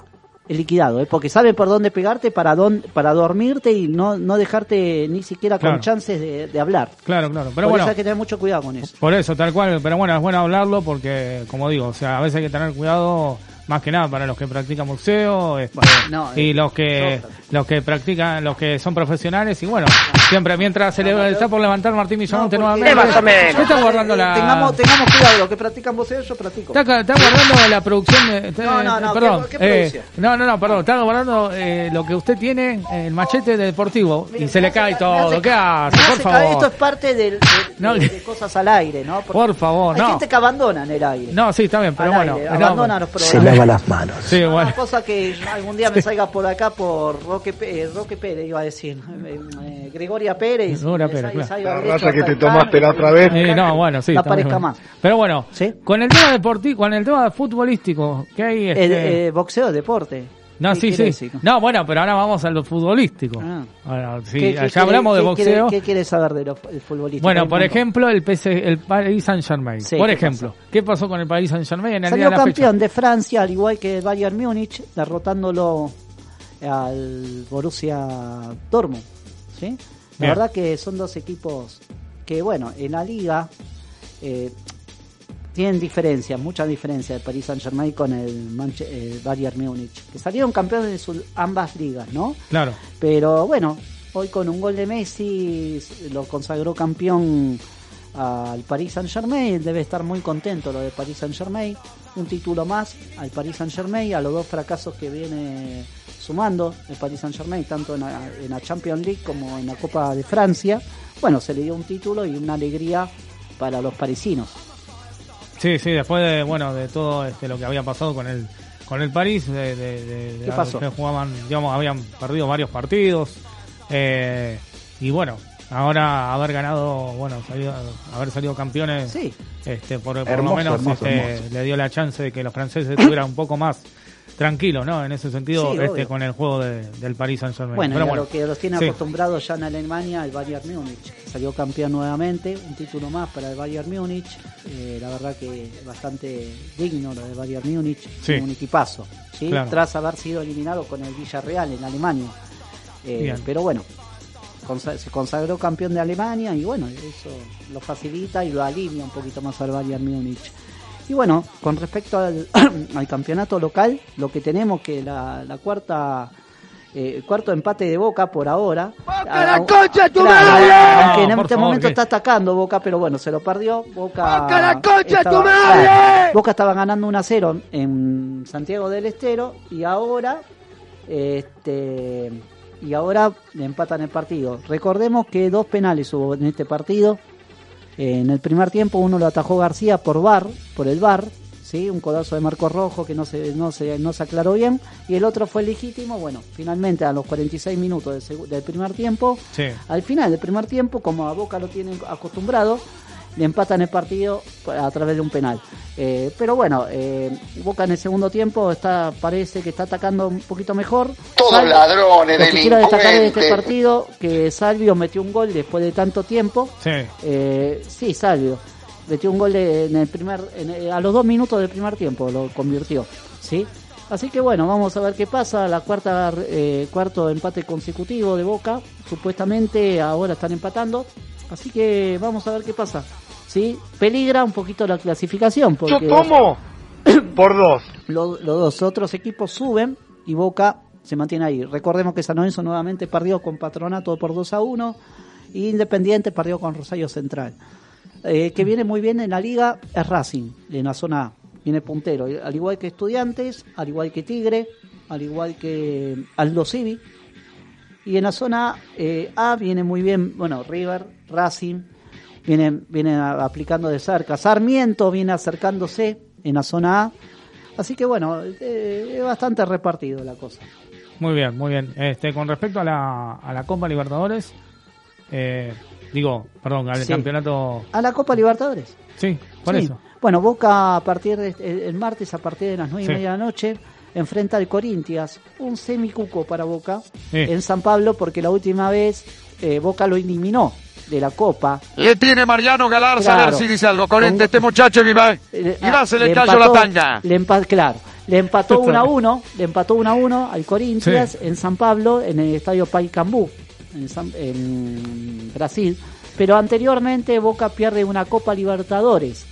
Liquidado, ¿eh? porque sabe por dónde pegarte para don, para dormirte y no, no dejarte ni siquiera Claro. con chances de, de hablar. Claro, claro. Pero por bueno, eso hay que tener mucho cuidado con eso. por eso, tal cual. Pero bueno, es bueno hablarlo porque, como digo, o sea, a veces hay que tener cuidado más que nada para los que practican boxeo este, no, y eh, los que los que practican, los que son profesionales y bueno, siempre mientras se le está por levantar Martín porque- nuevamente. Más o menos. ¿Qué está guardando la Tengamos, tengamos cuidado, los que practican boxeo yo practico. Está, está guardando la producción de, está- No, no, no, perdón. ¿qué- qué eh, producción? no, no, no, perdón. Está guardando eh, lo que usted tiene, el machete deportivo, y se le cae todo. hace- ¿Qué hace? Por caer, Esto favor. es parte del- de, No, de- que- de cosas al aire, ¿no? Porque Por favor, hay no. gente que abandona en el aire. No, sí, está bien, pero Al bueno. aire, no, abandona los programas. Las manos. Sí, bueno. Una cosa que algún día me salga por acá por Roque, eh, Roque Pérez, iba a decir. eh, eh, Gregoria Pérez. Gregoria me Pérez, salga- claro. salga La raza que te tomaste la otra vez. Eh, no, bueno, sí. No aparezca más. Pero bueno, ¿Sí? con el tema deportivo, con el tema futbolístico, ¿qué hay? El, Este... eh, boxeo es deporte. No, ¿Qué sí, sí. decir? No, bueno, pero ahora vamos a lo futbolístico. Ah. Ahora, sí, ¿Qué- hablamos de qué quiere- boxeo. ¿Qué quieres saber del futbolista? Bueno, por ejemplo, el, PS, el Paris Saint Germain. Sí, por ¿qué ejemplo, ¿qué pasó con el Paris Saint Germain en el Salió día de la campeón fecha? de Francia, al igual que el Bayern Múnich, derrotándolo al Borussia Dortmund. ¿sí? La Bien. verdad que son dos equipos que, bueno, en la liga, eh, tienen diferencias, muchas diferencias el Paris Saint Germain con el, Manche- el Bayern Múnich, que salieron campeones de sus ambas ligas, ¿no? Claro. Pero bueno, hoy con un gol de Messi lo consagró campeón al Paris Saint Germain, debe estar muy contento lo de Paris Saint Germain, un título más al Paris Saint Germain, a los dos fracasos que viene sumando el Paris Saint Germain, tanto en la, en la Champions League como en la Copa de Francia, bueno, se le dio un título y una alegría para los parisinos. Sí, sí, después de, bueno, de todo este, lo que había pasado con el, con el París, de, de- de- ¿Qué pasó? que jugaban, digamos, habían perdido varios partidos, eh, y bueno, ahora haber ganado, bueno, salido- haber salido campeones, Sí. este, por, por lo menos hermoso, este, hermoso. le dio la chance de que los franceses estuvieran un poco más tranquilos, ¿no? En ese sentido, Sí, este, con el juego de- del Paris Saint Germain. Bueno, Pero bueno, lo que los tiene sí. acostumbrados ya en Alemania, el Bayern Múnich. Salió campeón nuevamente, un título más para el Bayern Múnich. Eh, la verdad que bastante digno lo de Bayern Múnich, Sí. un equipazo. ¿sí? Claro. Tras haber sido eliminado con el Villarreal en Alemania. Eh, pero bueno, se consagró campeón de Alemania y bueno, eso lo facilita y lo alivia un poquito más al Bayern Múnich. Y bueno, con respecto al, al campeonato local, lo que tenemos que la, la cuarta eh, cuarto empate de Boca por ahora. ¡Boca la concha de tu Claro, madre! Aunque en No, este favor, momento que- está atacando Boca, pero bueno, se lo perdió. Boca, ¡Boca la concha de tu estaba- madre! claro, Boca estaba ganando 1 a 0 en Santiago del Estero y ahora este y ahora le empatan el partido. Recordemos que dos penales hubo en este partido. Eh, En el primer tiempo uno lo atajó García por bar, por el bar, ¿sí? un codazo de Marco Rojo que no se, no se, no se aclaró bien, y el otro fue legítimo, bueno, finalmente a los 46 minutos del, del primer tiempo, Sí. al final del primer tiempo, como a Boca lo tienen acostumbrado, empatan el partido a través de un penal. Eh, pero bueno, eh, Boca en el segundo tiempo está parece que está atacando un poquito mejor. Todos ladrones, Lo que quiero destacar de este partido, que Salvio metió un gol después de tanto tiempo. Sí. Eh, sí, Salvio. Metió un gol de- en el primer, en el- a los dos minutos del primer tiempo lo convirtió. ¿sí? Así que bueno, vamos a ver qué pasa. La cuarta, eh, cuarto empate consecutivo de Boca. Supuestamente ahora están empatando. Así que vamos a ver qué pasa. ¿Sí? Peligra un poquito la clasificación. Yo Porque tomo por dos. los, los dos otros equipos suben y Boca se mantiene ahí. Recordemos que San Lorenzo nuevamente perdió con Patronato por 2 a 1 y Independiente perdió con Rosario Central. Eh, que viene muy bien en la liga es Racing, en la zona A. Viene puntero, al igual que Estudiantes, al igual que Tigre, al igual que Aldo Civi. Y en la zona eh, A viene muy bien, bueno, River, Racing, vienen, vienen a- aplicando de cerca. Sarmiento viene acercándose en la zona A. Así que bueno, eh, es bastante repartido la cosa. Muy bien, muy bien. Este, con respecto a la, a la Copa Libertadores, eh, digo, perdón, al Sí. campeonato. A la Copa Libertadores. Sí, por Sí. eso. Bueno, Boca a partir de el, el martes a partir de las nueve Sí. y media de la noche enfrenta al Corintias, un semicuco para Boca en San Pablo porque la última vez eh, Boca lo eliminó de la Copa. Le tiene Mariano Galarza a ver si dice algo. Con Con- este muchacho que va. Eh, Y va, se le, le cayó empató- la tanga. Le empa- claro, le empató 1 a 1, le empató 1 a 1 al Corinthians en San Pablo, en el estadio Paicambú, en, San- en Brasil. Pero anteriormente Boca pierde una Copa Libertadores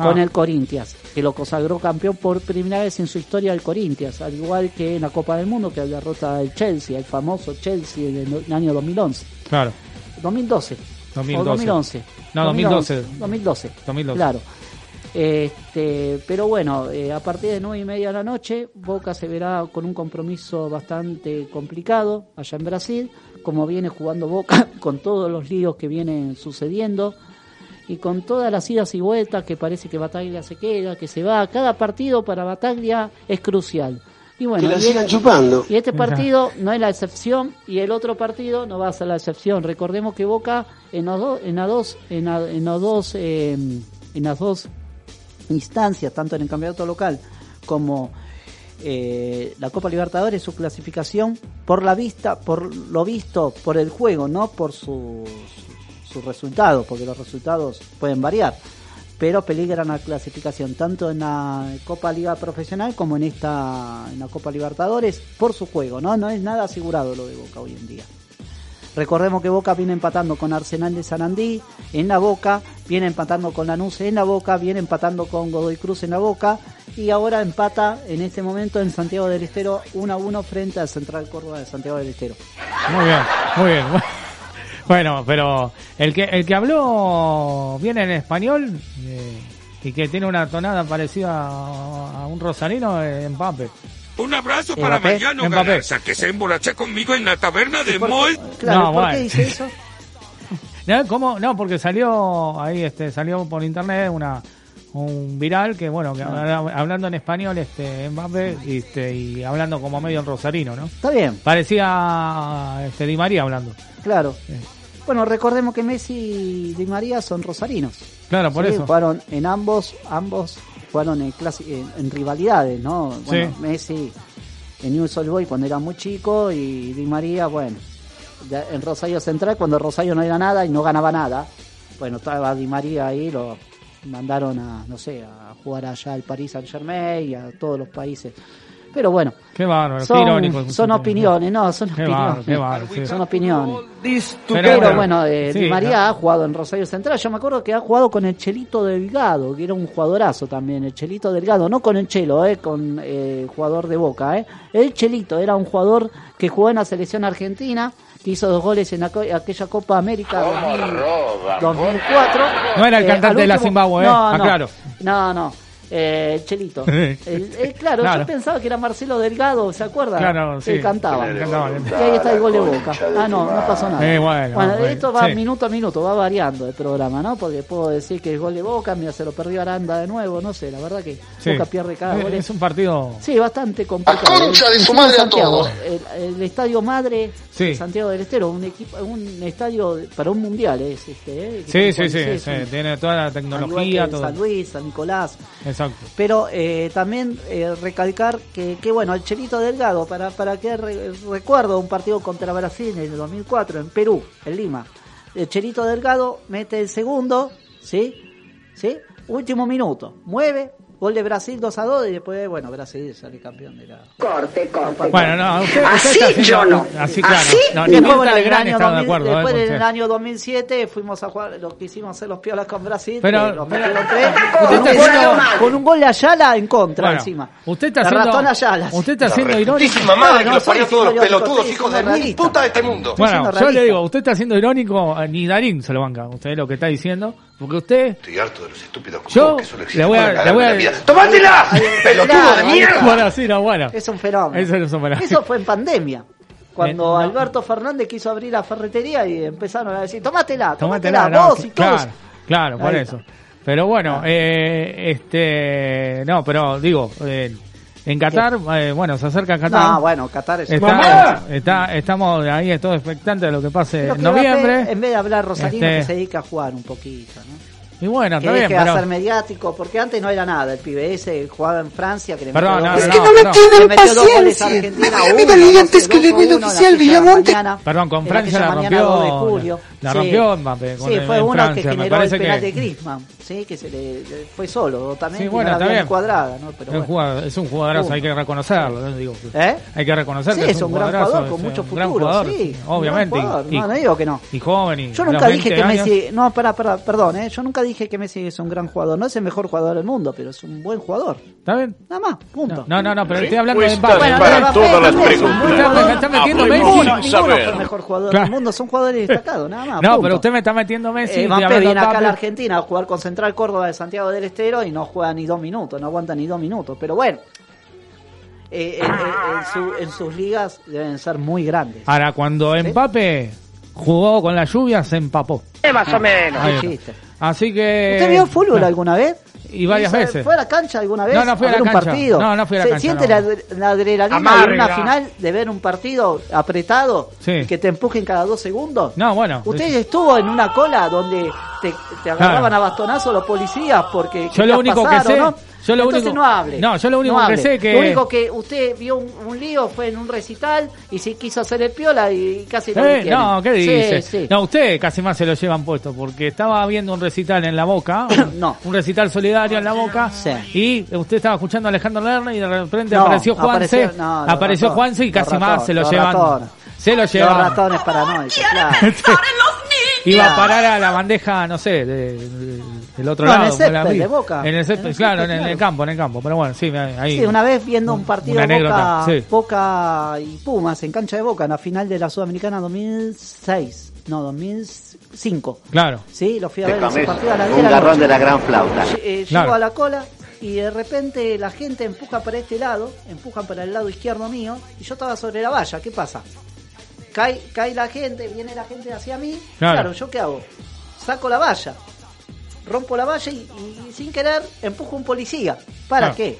Ah, con el Corinthians, que lo consagró campeón por primera vez en su historia el Corinthians, al igual que en la Copa del Mundo que derrota al Chelsea, el famoso Chelsea en el, en el año 2011. Claro. 2012. 2012. O 2011. No, 2012. 2012. 2012. Claro. Este, pero bueno, eh, a partir de nueve y media de la noche, Boca se verá con un compromiso bastante complicado allá en Brasil, como viene jugando Boca, con todos los líos que vienen sucediendo y con todas las idas y vueltas que parece que Bataglia se queda, que se va. Cada partido para Bataglia es crucial. Y bueno, y chupando. y este partido no es la excepción y el otro partido no va a ser la excepción. Recordemos que Boca en los dos, en las dos, en, la- en los dos, eh, en las dos instancias, tanto en el campeonato local como eh, la Copa Libertadores, su clasificación por la vista, por lo visto, por el juego, no por sus sus resultados, porque los resultados pueden variar pero peligran la clasificación tanto en la Copa Liga Profesional como en esta en la Copa Libertadores por su juego, ¿no? No es nada asegurado lo de Boca hoy en día. Recordemos que Boca viene empatando con Arsenal de Sarandí en la Boca, viene empatando con Lanús en la Boca, viene empatando con Godoy Cruz en la Boca y ahora empata en este momento en Santiago del Estero 1 a 1 frente al Central Córdoba de Santiago del Estero. Muy bien, muy bien. Bueno, pero el que el que habló bien en español eh, y que tiene una tonada parecida a, a un rosarino es Mbappé. Un abrazo para Mbappé, Mariano Mbappé. Galarza, que se emborracha conmigo en la taberna de Moy. Claro, No, ¿por bueno. qué dice eso? ¿No? ¿Cómo? No, porque salió ahí, este, salió por internet una un viral que bueno, que habla- hablando en español, este, Mbappé, este, y hablando como medio rosarino, ¿no? Está bien, Parecía este Di María hablando. claro. Bueno, recordemos que Messi y Di María son rosarinos. Claro, por Sí, eso. Jugaron en ambos, ambos jugaron en, en, en rivalidades, ¿no? Bueno, Sí. Messi en News Old Boy cuando era muy chico y Di María, bueno, en Rosario Central cuando Rosario no era nada y no ganaba nada. Bueno, estaba Di María ahí, lo mandaron a, no sé, a jugar allá al Paris Saint Germain y a todos los países. Pero bueno, Qué bárbaro, qué son, irónico. son opiniones, no, son Qué opiniones. bárbaro, qué bárbaro, sí. Son opiniones. Pero Pero, bueno, eh, sí, Di María no. ha jugado en Rosario Central. Yo me acuerdo que ha jugado con el Chelito Delgado, que era un jugadorazo también. El Chelito Delgado, no con el Chelo, eh, con eh, jugador de Boca. Eh. El Chelito era un jugador que jugó en la selección argentina, que hizo dos goles en aquella Copa América 2000 2004. No era el Eh, cantante al de la Zimbabue, eh, No, no, aclaro. no, no. Eh, el Chelito. El- el- claro, Claro. yo pensaba que era Marcelo Delgado, ¿se acuerda? Claro, sí. Que cantaba. Cantaba, Y ahí está el gol de Boca. Ah, no, no pasó nada. Eh, bueno, bueno, esto va sí. minuto a minuto, va variando el programa, ¿no? Porque puedo decir que el gol de Boca, mira, se lo perdió Aranda de nuevo, no sé, la verdad que Sí. Boca pierde cada Eh, gol. Es un partido. Sí, bastante complicado. concha de su madre a Santiago, todos. El, el estadio madre Sí. de Santiago del Estero, un equipo, un estadio para un mundial es este, ¿eh? Sí, sí, sí, tiene toda la tecnología, que todo. San Luis, San Nicolás. Exacto. Pero eh, también eh, recalcar que, que, bueno, el Chelito Delgado, para, para que re- recuerdo un partido contra Brasil en el 2004 en Perú, en Lima. El Chelito Delgado mete el segundo, ¿sí? ¿Sí? Último minuto, mueve, gol de Brasil 2 a 2 y después, bueno, Brasil sale campeón de la... Corte, corte. Bueno, no, usted, usted Así está haciendo- yo no. Así, claro. Así no, ni Después, en el año, está de 2000 acuerdo. eh, después con en el usted. año 2007 fuimos a jugar, lo que hicimos hacer los piolas con Brasil, Pero- los tres, Usted con, un está gol, haciendo- con un gol de Ayala en contra Bueno, encima. Usted está haciendo. ratón Ayala. Usted está haciendo irónico. Madre que No, no los parió todos los pelotudos, hijos de mil puta de este mundo. Bueno, yo le digo, usted está haciendo irónico, eh, ni Darín se lo banca. Usted lo que está diciendo. Porque usted. Estoy harto de los estúpidos Yo que solo existen voy a- cagarme voy a- la vida. ¡Tomátela! ¡Pelotudo de Claro, mierda! Bueno, sí, no, bueno. Es un fenómeno. Eso es un fenómeno. Eso fue en pandemia. Cuando Eh, no. Alberto Fernández quiso abrir la ferretería y empezaron a decir, tómatela, Tómatela, tómatela, no, vos y todos. Claro, claro, por eso. Pero bueno, eh, este. No, pero digo, eh, en Qatar, eh, bueno, se acerca Qatar. No, bueno, Qatar es Está, está, estamos ahí todos expectantes de lo que pase en que noviembre. Mbappé, en vez de hablar rosarino, Este- que se dedica a jugar un poquito, ¿no? Y bueno, Que está bien, de pero... hacer mediático, porque antes no era nada. El pibe ese jugaba en Francia, que le Perdón, metió no, dos no, goles. no, le perdón. metió dos goles a A mí me sé, que enemigo uno, oficial, Villamonte. Perdón, con Francia la mañana 2 de rompió, la Sí. rompió Mbappé con Sí, fue uno Francia, que me generó el penal que- de Griezmann, sí, que se le fue solo, también Sí, bueno, no encuadrada, ¿no? Pero Es un, bueno. jugador, es un jugadorazo, Punto. hay que reconocerlo. ¿no? Digo, ¿Eh? Hay que reconocer Sí, que es un gran jugador con mucho futuro, jugador, sí, obviamente. gran jugador, y, no, no digo que no. y joven. Y Yo nunca dije 20 que años- Messi, no, para, para, perdón, ¿eh? yo nunca dije que Messi es un gran jugador, no es el mejor jugador del mundo, pero es un buen jugador. ¿Está bien? Nada más, punto. No, no, no, pero estoy hablando de Respuesta Mbappé. Bueno, para todas las preguntas. Está- jugador. me está metiendo Messi. Ninguno, fue el mejor jugador Claro. del mundo, son jugadores destacados, nada más. No, punto. pero usted me está metiendo Messi. Eh, Mbappé viene acá a la. Argentina a jugar con Central Córdoba de Santiago del Estero y no juega ni dos minutos, no aguanta ni dos minutos. Pero bueno, eh, eh, eh, en, su- en sus ligas deben ser muy grandes. Ahora, cuando Mbappé jugó con la lluvia, se empapó. Más o menos. Así que... ¿Usted vio fútbol no. alguna vez? Y varias ¿Fue- veces. ¿Fue a la cancha alguna vez? No, no fui a la ver un cancha. partido? No, no fui a la ¿Se cancha, siente no. la, la adrenalina de Amarga. una final de ver un partido apretado Sí. y que te empujen cada dos segundos? No, bueno. ¿Usted estuvo en una cola donde te, te agarraban Claro. a bastonazos los policías porque Yo lo único pasar que sé- no? Yo lo Entonces único- no hable. no, yo lo único No que hable. sé que- Lo único que usted vio un, un lío fue en un recital y se quiso hacer el piola y casi lo Eh, no, ¿qué dice? sí. No, usted casi más se lo llevan puesto, porque estaba viendo un recital en la boca, un, No. un recital solidario en la boca, Sí. y usted estaba escuchando a Alejandro Lerner y de repente No, apareció Juanse, apareció- no, apareció Juanse y casi más se lo llevan. Se lo Los lleva. ratones paranoicos, claro. Iba a parar a la bandeja, no sé, de- de- del otro No, en lado. el la césped de Boca. En el césped, En el claro, césped, en, el claro. campo, en el campo. Pero bueno, sí, ahí. Sí, una vez viendo un partido anécdota, Boca, sí. Boca y Pumas en cancha de Boca en la final de la Sudamericana 2006, no, 2005. Claro. Sí, lo fui a ver ese partido a las un 10 de la garrón noche. de la gran flauta. Eh, Claro. Llego a la cola y de repente la gente empuja para este lado, empujan para el lado izquierdo mío y yo estaba sobre la valla. ¿Qué pasa? Cae, cae la gente, viene la gente hacia mí. Claro. Claro, ¿yo qué hago? Saco la valla, rompo la valla y, y sin querer empujo a un policía. ¿Para Claro. qué?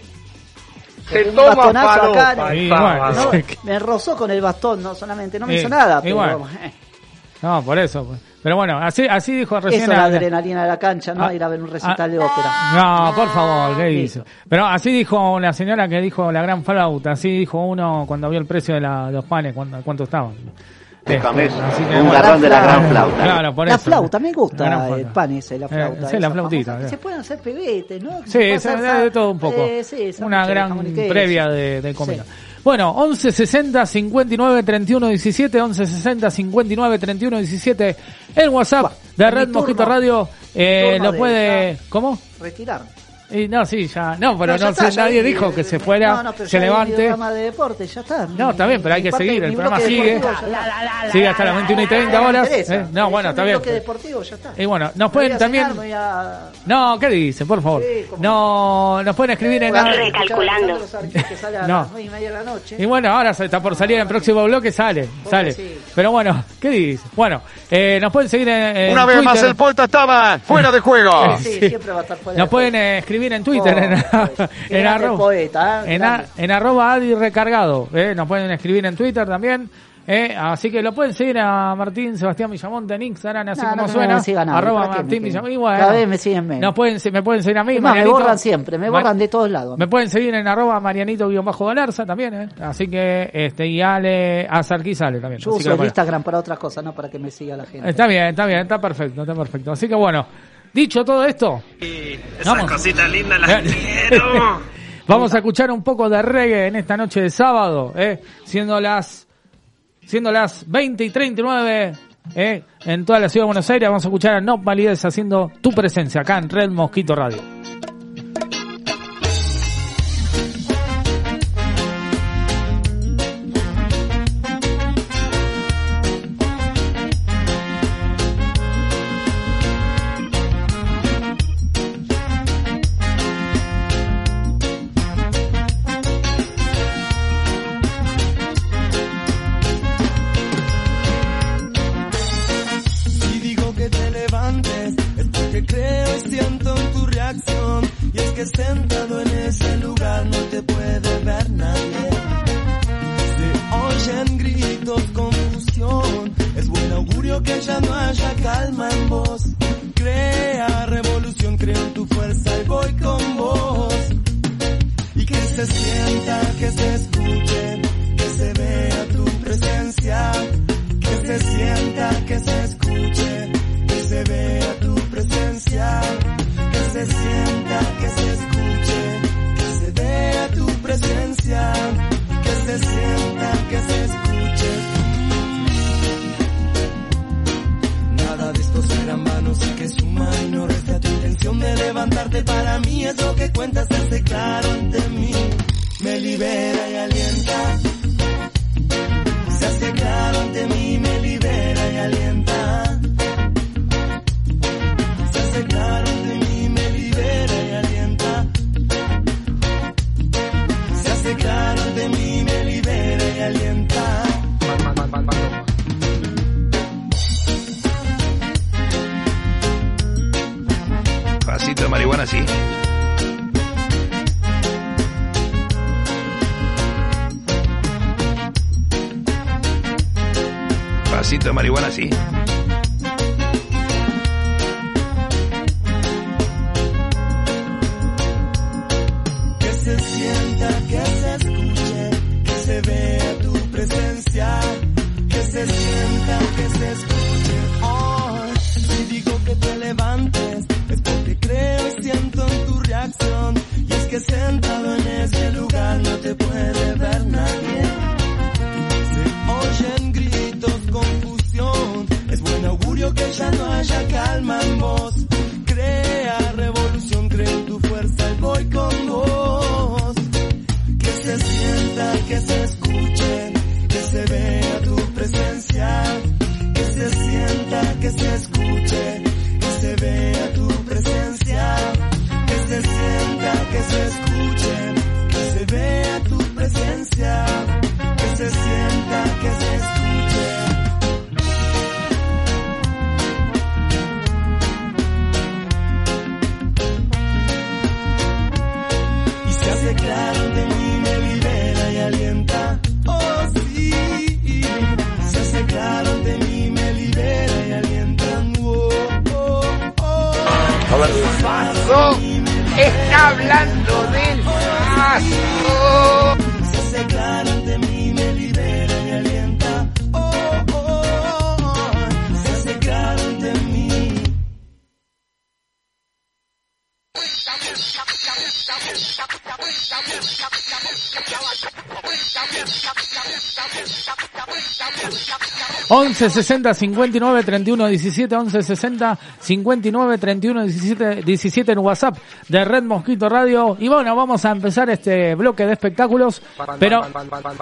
Se Un toma bastonazo acá, no, me rozó con el bastón, no solamente, no me Eh, hizo nada, y pero eh, No, por eso. pues. Pero bueno, así, así dijo recién. eso es la adrenalina de la cancha, no Ah, ir a ver un recital ah, de ópera. No, por favor, ¿qué dice? Pero así dijo la señora que dijo la gran flauta, así dijo uno cuando vio el precio de, la- de los panes, cuánto, cuánto estaban. Déjame Este, así que, un garrón de la gran flauta. Claro, por la eso. flauta, me gusta el pan ese, la Eh, flauta. sí, la flautita, famosa, eh. Se pueden hacer pebetes, ¿no? Sí, puede se de todo un poco. eh, sí, Una gran previa de, de comida. Sí. Bueno, 11 60 59 31 17, 11 60 59 31 17, el WhatsApp de Red Mosquito. Radio, eh, lo de puede... ¿Cómo? Retirar. Y no, sí, ya. No, pero no, ya sé, está, ya nadie vi- dijo que se fuera, No, no, se levante. mi programa de deporte, ya está. No, está bien, pero hay que parte- seguir, el programa sigue. Sigue hasta las 21 y 30 No me horas. eh. No, bueno, está bien. deportivo ya está. Y bueno, nos pueden también. a- No, ¿qué dice? Por favor. Sí, No, nos pueden escribir en. la- escuchar Recalculando. No. las nueve y media de la noche. Y bueno, ahora se está por salir en el próximo bloque, sale, sale. Pero bueno, ¿qué dice? Bueno, eh, nos pueden seguir en, en Una vez más el Polta estaba fuera de juego. Sí, siempre va a estar fuera Nos de pueden juego. Escribir en Twitter, Oh, en, pues, en arroba, poeta, ¿eh? en, a- en arroba Adi Recargado. eh, nos pueden escribir en Twitter también. eh, así que lo pueden seguir a Martín Sebastián Villamonte en Instagram, así No, como no, no suena. me siga nadie, arroba ¿para qué me Martín? Villamonte. Bueno, Cada vez me siguen menos. Nos pueden, me pueden seguir a mí, más, me borran siempre, me borran de todos lados. Me pueden seguir en arroba marianito-galarza también, ¿eh? Así que, este, y Ale, a sale también. Yo Así uso que, el bueno. Instagram para otras cosas, no para que me siga la gente. Está bien, está bien, está perfecto, está perfecto. Así que bueno, dicho todo esto, vamos. cositas lindas las quiero. Vamos a escuchar un poco de reggae en esta noche de sábado, ¿eh? siendo las siendo las 20 y 39 ¿eh? en toda la ciudad de Buenos Aires. Vamos a escuchar a No Validez haciendo tu presencia acá en Red Mosquito Radio. 11 60 59 31 17 11 uno diecisiete once sesenta cincuenta y nueve treinta y uno diecisiete diecisiete en WhatsApp de Red Mosquito Radio y bueno vamos a empezar este bloque de espectáculos pero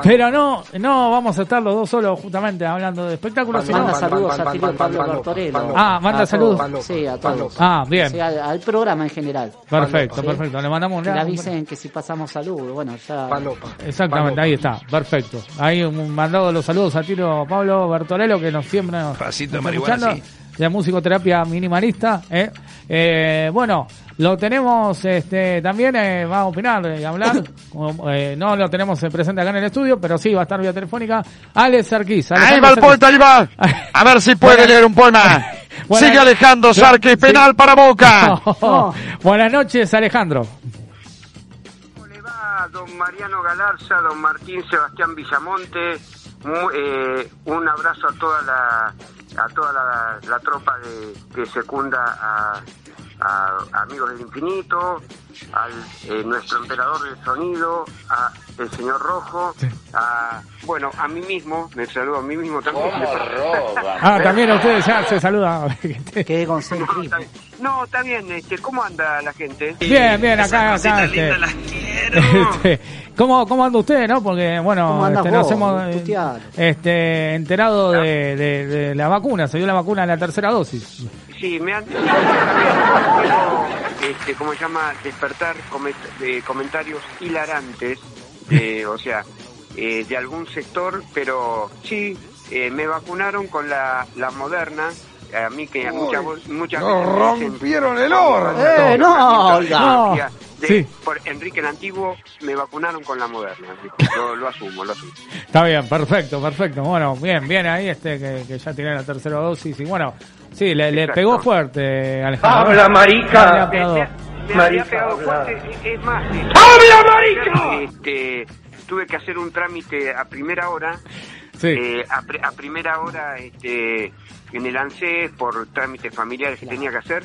pero no no vamos a estar los dos solos justamente hablando de espectáculos sino- Manda saludos a Tilio Pablo Bartorello. Ah, manda A saludos. todos. Sí, a todos. Ah, bien. Sí, al, al programa en general. perfecto Sí. perfecto le mandamos un le avisen que si pasamos saludos, bueno, ya... Exactamente, ahí está, perfecto. Ahí un mandado los saludos a Tiro Pablo Bertorello, que nos siempre nos, Pasito de nos marihuana, sí. De musicoterapia minimalista. ¿eh? Eh, bueno, lo tenemos este también, eh, va a opinar y hablar. Como, eh, no lo tenemos eh, presente acá en el estudio, pero sí va a estar vía telefónica. Alex Sarkis. Ahí va el poeta, ahí va. A ver si puede leer un poema. Buenas- Sigue Alejandro Sarkis, Sí. penal para Boca. No. Buenas noches, Alejandro. ¿Cómo le va, don Mariano Galarza, don Martín Sebastián Villamonte? Eh, un abrazo a toda la a toda la, la tropa de, que secunda a, a Amigos del Infinito, al eh, nuestro emperador del sonido, a el señor Rojo, a bueno a mí mismo, me saludo a mí mismo también. Ah, también a ustedes ya se saluda. Quedé con seis No, está bien. Este, ¿cómo anda la gente? Bien, bien, acá, acá. Este, este, ¿cómo, ¿Cómo anda usted, no? Porque, bueno, ¿Cómo andás este, nos hemos eh, este, enterado de, de, de la vacuna, se dio la vacuna en la tercera dosis. Sí, me han este, ¿cómo se llama? Despertar comet- de comentarios hilarantes, de, o sea, eh, de algún sector, pero sí, eh, me vacunaron con la, la moderna. A mí que muchas, muchas nos rompieron el horno. ¡Eh, no! No. De- Sí. Por Enrique el Antiguo me vacunaron con la moderna. Lo, lo asumo, lo asumo. Está bien, perfecto, perfecto. Bueno, bien, bien ahí este que, que ya tiene la tercera dosis y bueno, sí, le, pegó fuerte, Alejandro. Habla, marica. Le Marica, había pegado habla. fuerte, es más, este, ¡Habla, marica! este, tuve que hacer un trámite a primera hora, Sí, eh, a, a primera hora este, en el ANSES por trámites familiares que tenía que hacer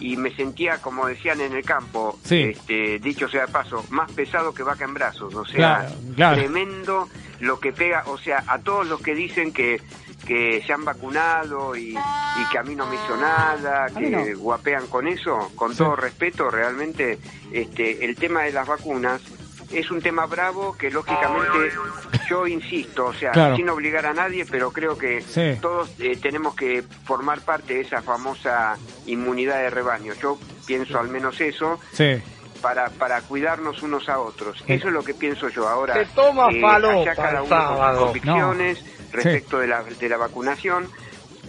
y me sentía, como decían en el campo, Sí. este, dicho sea de paso, más pesado que vaca en brazos, o sea, Claro, claro. tremendo lo que pega, o sea, a todos los que dicen que que se han vacunado y, y que a mí no me hizo nada, que no. guapean con eso, con Sí. todo respeto, realmente este el tema de las vacunas es un tema bravo que lógicamente yo insisto, o sea, Claro. sin obligar a nadie, pero creo que Sí. todos eh, tenemos que formar parte de esa famosa inmunidad de rebaño. Yo pienso al menos eso sí. Para para cuidarnos unos a otros. Eso es lo que pienso yo ahora. Se toma falopa allá cada uno con sus convicciones respecto de la de la vacunación.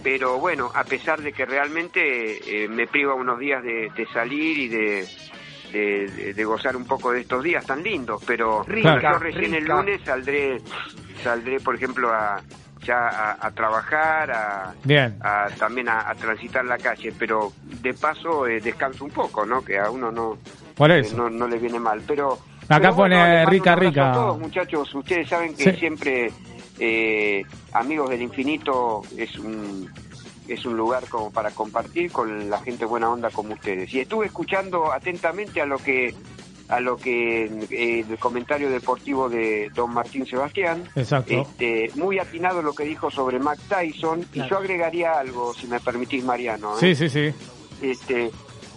Pero bueno, a pesar de que realmente eh, me priva unos días de, de salir y de, de, gozar un poco de estos días tan lindos, pero Rica, yo recién el lunes saldré, saldré por ejemplo a ya a, a trabajar, a, Bien. a- también a, a transitar la calle, pero de paso eh, descanso un poco, ¿no? Que a uno no, Por eh, eso. no, no le viene mal. Pero Acá pero pone rica, rica. A todos, muchachos, ustedes saben que Sí. siempre eh, Amigos del Infinito es un es un lugar como para compartir con la gente buena onda como ustedes. Y estuve escuchando atentamente a lo que a lo que eh, el comentario deportivo de don Martín Sebastián. Exacto. Este, muy atinado lo que dijo sobre Mac Tyson y yo agregaría algo, si me permitís, Mariano. ¿eh? Sí, sí, sí. este,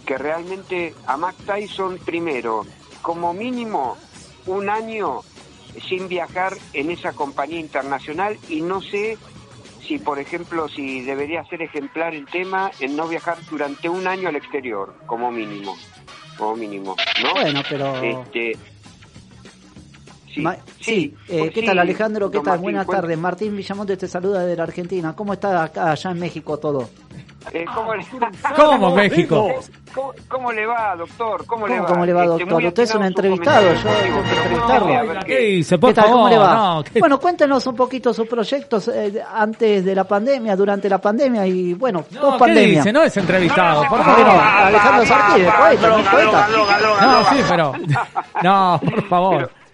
que realmente a Mac Tyson primero, como mínimo un año sin viajar en esa compañía internacional y no sé si, por ejemplo, si debería ser ejemplar el tema en no viajar durante un año al exterior, como mínimo, como mínimo, ¿no? Bueno, pero... Este, sí, Ma- sí, eh, pues ¿qué sí, tal Alejandro? ¿Qué tal? Martín, Buenas tardes. Martín Villamonte te saluda desde la Argentina. ¿Cómo está acá, allá en México todo? Eh, ¿cómo, le... ¿Cómo México? ¿Cómo, cómo le va, doctor? ¿Cómo, le ¿Cómo, va? cómo le va, Este, doctor? muy Usted es un entrevistado, yo tengo que entrevistarlo. ¿Qué dice? Por ¿Qué tal? favor, ¿Cómo le va? no, ¿qué- Bueno, cuéntenos un poquito sus proyectos eh, antes de la pandemia, durante la pandemia y bueno, No, post ¿qué pandemia. dice? No es entrevistado, por favor. Alejandro poeta, no es poeta. No, sí, pero. No, por favor. Pero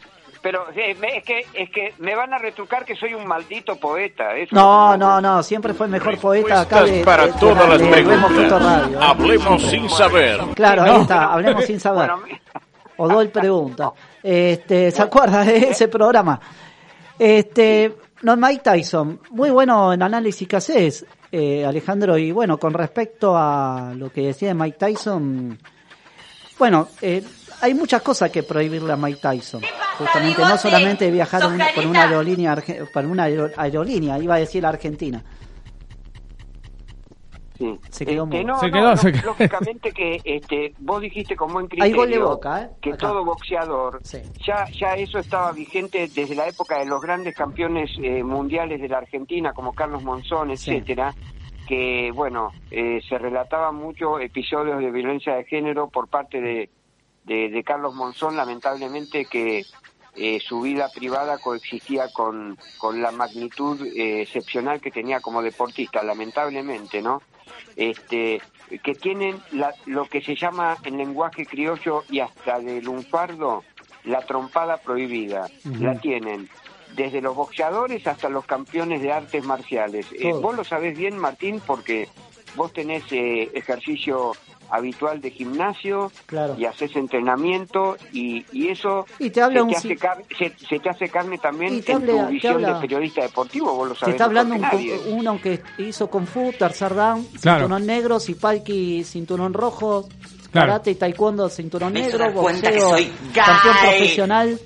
me- es que es que me van a retrucar que soy un maldito poeta. Eso No, no, no, siempre fue el mejor poeta acá de, para de- de todas la- las de preguntas. Radio. ¿eh? Hablemos sin saber. Claro, No. ahí está, hablemos sin saber. Odol pregunta. Este, ¿se acuerda de ese programa? Este, no, Mike Tyson, muy bueno en análisis que haces, eh, Alejandro, y bueno, con respecto a lo que decía de Mike Tyson, bueno, eh, hay muchas cosas que prohibirle a Mike Tyson. Justamente, no solamente viajar un- con una aerolínea, por una aero- aerolínea, iba a decir la Argentina. Sí. Se quedó Este, no, Se quedó, no, se quedó. lógicamente que este, vos dijiste con buen Hay criterio gol de Boca, ¿eh? que Acá. todo boxeador, Sí. ya, ya eso estaba vigente desde la época de los grandes campeones eh, mundiales de la Argentina, como Carlos Monzón, etcétera, que bueno, eh, se relataban mucho episodios de violencia de género por parte de, de, de Carlos Monzón, lamentablemente que eh, su vida privada coexistía con, con la magnitud eh, excepcional que tenía como deportista, lamentablemente, ¿no? Este, que tienen la- lo que se llama en lenguaje criollo y hasta de lunfardo la trompada prohibida. La tienen desde los boxeadores hasta los campeones de artes marciales. Eh, vos lo sabés bien, Martín, porque vos tenés eh, ejercicio habitual de gimnasio Claro. y haces entrenamiento y, y eso Y te habla se, un te hace car- se, se te hace carne también Y en te habla- tu te visión habla- de periodista deportivo, vos lo Se sabés está hablando mejor un, uno que hizo Kung Fu, tercer down, Claro. cinturón negro, Sipalki, cinturón rojo, Claro. karate y taekwondo, cinturón Me negro, boxeo, campeón profesional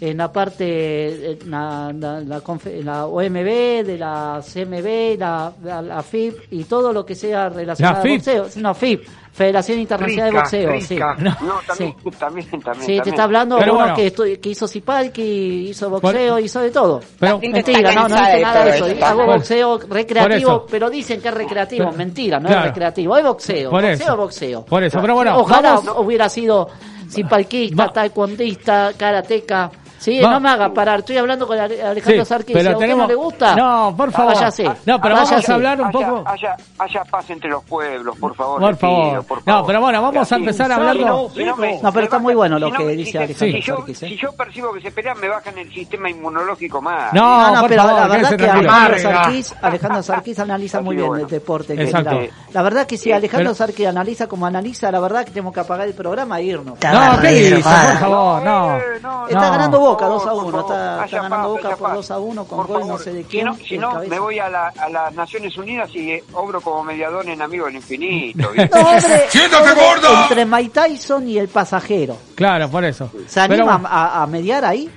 en la parte, en la, la, la confe- la OMB, de la CMB, la, la, la FIP y todo lo que sea relacionado ¿La al FIP? boxeo. No, FIP, Federación Internacional de Boxeo. rica. Sí. No, también, Sí. también, también. Sí, te está hablando Pero uno bueno. que, hizo Sipalki, hizo boxeo, hizo de todo. Pero, Mentira, no, no dice nada de eso. Hago boxeo recreativo, eso. pero dicen que es recreativo. Pero- Mentira, no claro. es recreativo. Es boxeo. Por boxeo eso. es boxeo. Por eso, pero bueno, Ojalá vamos- hubiera sido sipalquista, taekwondista, karateca. Sí, Va- no me haga parar. Estoy hablando con Ale- Alejandro Sí, Sarkis. pero Si a usted tenemos- no le gusta, No, por favor. váyase. No, pero vamos a hablar un Haya- poco. Haya, haya paz entre los pueblos, por favor. Por pido, favor. por No, favor. pero bueno, vamos a empezar hablando- no, si no me- No, pero está muy bueno lo si no que dice si- Alejandro si yo, Sarkis, ¿eh? si yo percibo que se pelean, me bajan el sistema inmunológico más. No, No, no, por pero favor, la verdad que. Alejandro. Sarkis, Alejandro Sarkis analiza muy bien el deporte. que Exacto. la, verdad que si Alejandro Sarkis analiza como analiza, la verdad que tenemos que apagar el programa e irnos. No, ¿qué dice? Por favor, no. Está No. ganando Boca 2 a Por 1. favor, Está, está ganando Boca por paz. 2 a 1 con Por gol no sé de Si quién. no, si no me voy a, la- a las Naciones Unidas y eh, obro como mediador en Amigo del Infinito. No, hombre, ¡Siéntate, gorda! Entre Mike Tyson y el pasajero. Claro, por eso. ¿Se Pero anima bueno, a, a mediar ahí?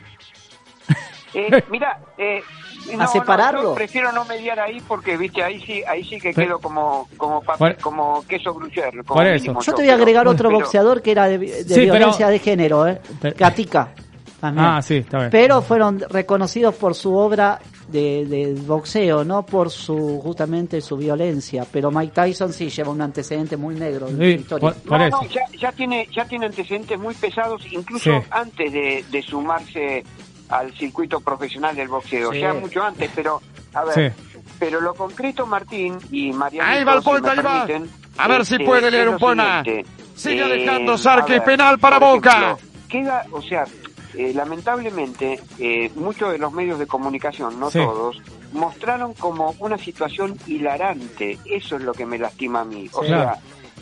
Eh, mira, eh, no, separarlo? no, yo prefiero no mediar ahí porque, viste, ahí sí, ahí sí que Pero- quedo como como pa- Por- como queso gruyere. Como Por eso. Yo te voy a agregar pero- otro pero- boxeador que era de, de Sí, pero- violencia de género, ¿eh? Pero- Gatica. También. Ah, sí, está bien. Pero fueron reconocidos por su obra de, de boxeo, no por su justamente su violencia. Pero Mike Tyson sí lleva un antecedente muy negro en Sí, su historia. por- por No, eso. no, ya, ya tiene ya tiene antecedentes muy pesados, incluso Sí. antes de, de sumarse al circuito profesional del boxeo, Sí. ya mucho antes, pero a ver, Sí. pero lo concreto Martín y Mariano, Ahí va el poeta, ahí va. A ver si puede leer un poema. Sigue Alejandro Sarkis, penal para Boca. queda, o sea, eh, lamentablemente eh, muchos de los medios de comunicación, no Sí. todos, mostraron como una situación hilarante. Eso es lo que me lastima a mí. O Sí. sea,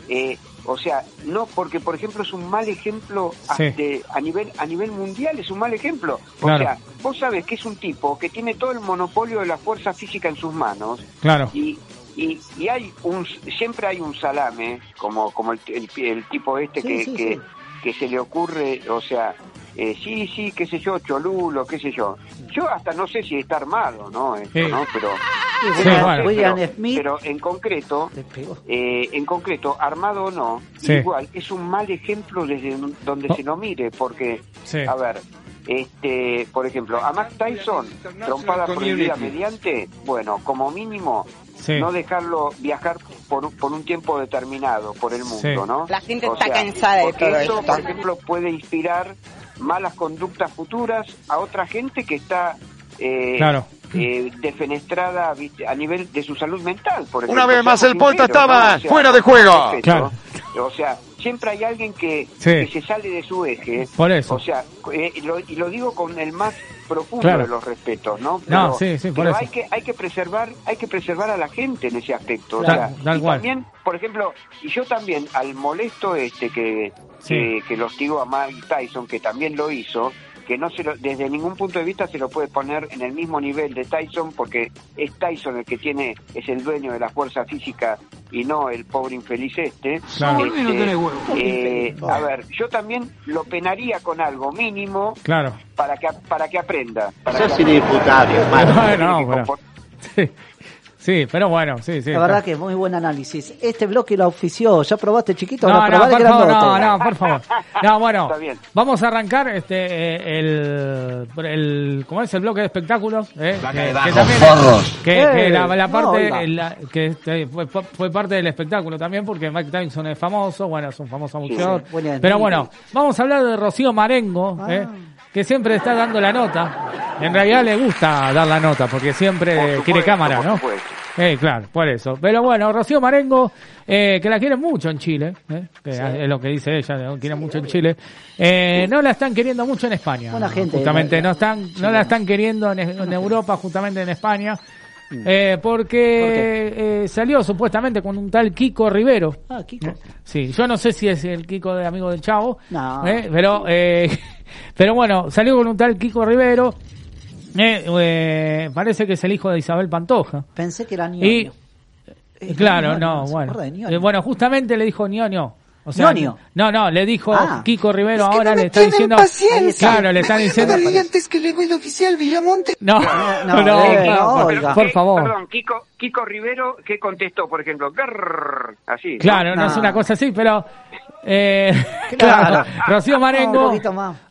eh, o sea, no porque por ejemplo es un mal ejemplo a, Sí. de- a nivel a nivel mundial es un mal ejemplo. O Claro. sea, vos sabes que es un tipo que tiene todo el monopolio de la fuerza física en sus manos Claro. y y, y hay un siempre hay un salame como como el, el- el tipo este Sí, que, sí, que, sí. que se le ocurre o sea eh, sí sí qué sé yo cholulo qué sé yo yo hasta no sé si está armado no Esto, Sí. no pero Sí, William, bueno. William pero, Smith pero en concreto eh, en concreto armado o no Sí. igual es un mal ejemplo desde donde Oh. se lo mire porque Sí. a ver este por ejemplo a Max Tyson trompada prohibida mediante bueno como mínimo Sí. no dejarlo viajar por, un- por un tiempo determinado por el mundo, Sí. ¿no? La gente O está sea, cansada de porque todo eso, esto. por ejemplo, puede inspirar malas conductas futuras a otra gente que está eh, Claro. eh, defenestrada ¿viste? a nivel de su salud mental. Por Una ejemplo. vez más el Polta estaba ¿no? O sea, fuera de juego. Claro. O sea, siempre hay alguien que, Sí. que se sale de su eje. Por eso. O sea, eh, y, lo, y lo digo con el más profundo Claro. de los respetos, ¿no? No, sí, sí, por pero eso. hay que hay que preservar hay que preservar a la gente en ese aspecto. O Tal- sea, y también, por ejemplo, y yo también al molesto este que Sí. que, que lo hostigo a Mike Tyson, que también lo hizo, que no se lo, desde ningún punto de vista se lo puede poner en el mismo nivel de Tyson, porque es Tyson el que tiene, es el dueño de la fuerza física y no el pobre infeliz este. Claro. Este, eh, a ver, yo también lo penaría con algo mínimo Claro. para que para que aprenda. Para Sos que inimputable, hermano. Bueno, pero- compor- Sí. Sí, pero bueno, sí, sí. La verdad que muy buen análisis. Este bloque lo ofició. ¿Ya probaste chiquito? No, Ahora no, por favor, no, no, por favor. No, bueno, Está bien. vamos a arrancar este eh, el, el ¿cómo es el bloque de espectáculos? Eh, que, que también que, que la, parte la- que este, fue, parte del espectáculo también porque Mike Tyson es famoso, bueno, es un famoso boxeador. Pero bueno, vamos a hablar de Rocío Marengo, Ah. eh, que siempre está dando la nota. En realidad le gusta dar la nota porque siempre Por quiere cámara, ¿no? supuesto. Eh, claro, por eso. Pero bueno, Rocío Marengo, eh, que la quieren mucho en Chile, eh, que es lo que dice ella, la quieren mucho en Chile. Eh, no la están queriendo mucho en España. Buena gente, Justamente, la- no están, no la están queriendo en, en Europa, justamente en España. Eh, porque eh, salió supuestamente con un tal Kiko Rivero. Ah, Kiko. Sí, yo no sé si es el Kiko de Amigo del Chavo, No. eh, pero eh, pero bueno, salió con un tal Kiko Rivero. Eh, eh, parece que es el hijo de Isabel Pantoja. Pensé que era Y ñoño. Eh, claro, ñoño, no, ¿se bueno. Eh, bueno, justamente le dijo ñoño. O sea, ¿Ñoño? No, no, le dijo Ah. Kiko Rivero Es que ahora no me le está diciendo paciencia. Claro, le están diciendo antes que le el oficial Villamonte. No, No, no, no, no, no, por, oiga. por ¿Qué- favor. Perdón, Kiko, Kiko Rivero, ¿qué contestó, por ejemplo? Grrr, así. ¿no? Claro, no, No. es una cosa así, pero eh, Claro. Rocío Marengo.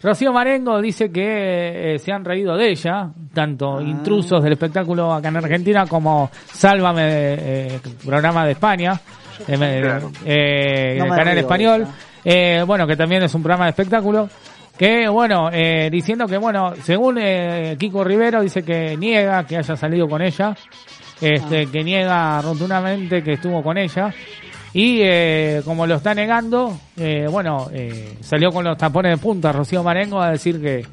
Rocío Marengo dice que eh, se han reído de ella, tanto Ah. intrusos del espectáculo acá en Argentina como Sálvame, eh, programa de España, eh, me- Claro. eh, No canal español, eh, bueno, que también es un programa de espectáculo. Que bueno, eh, diciendo que bueno, según eh, Kiko Rivero dice que niega que haya salido con ella, este, Ah. que niega rotundamente que estuvo con ella. Y eh, como lo está negando, eh, bueno, eh, salió con los tapones de punta Rocío Marengo a decir que,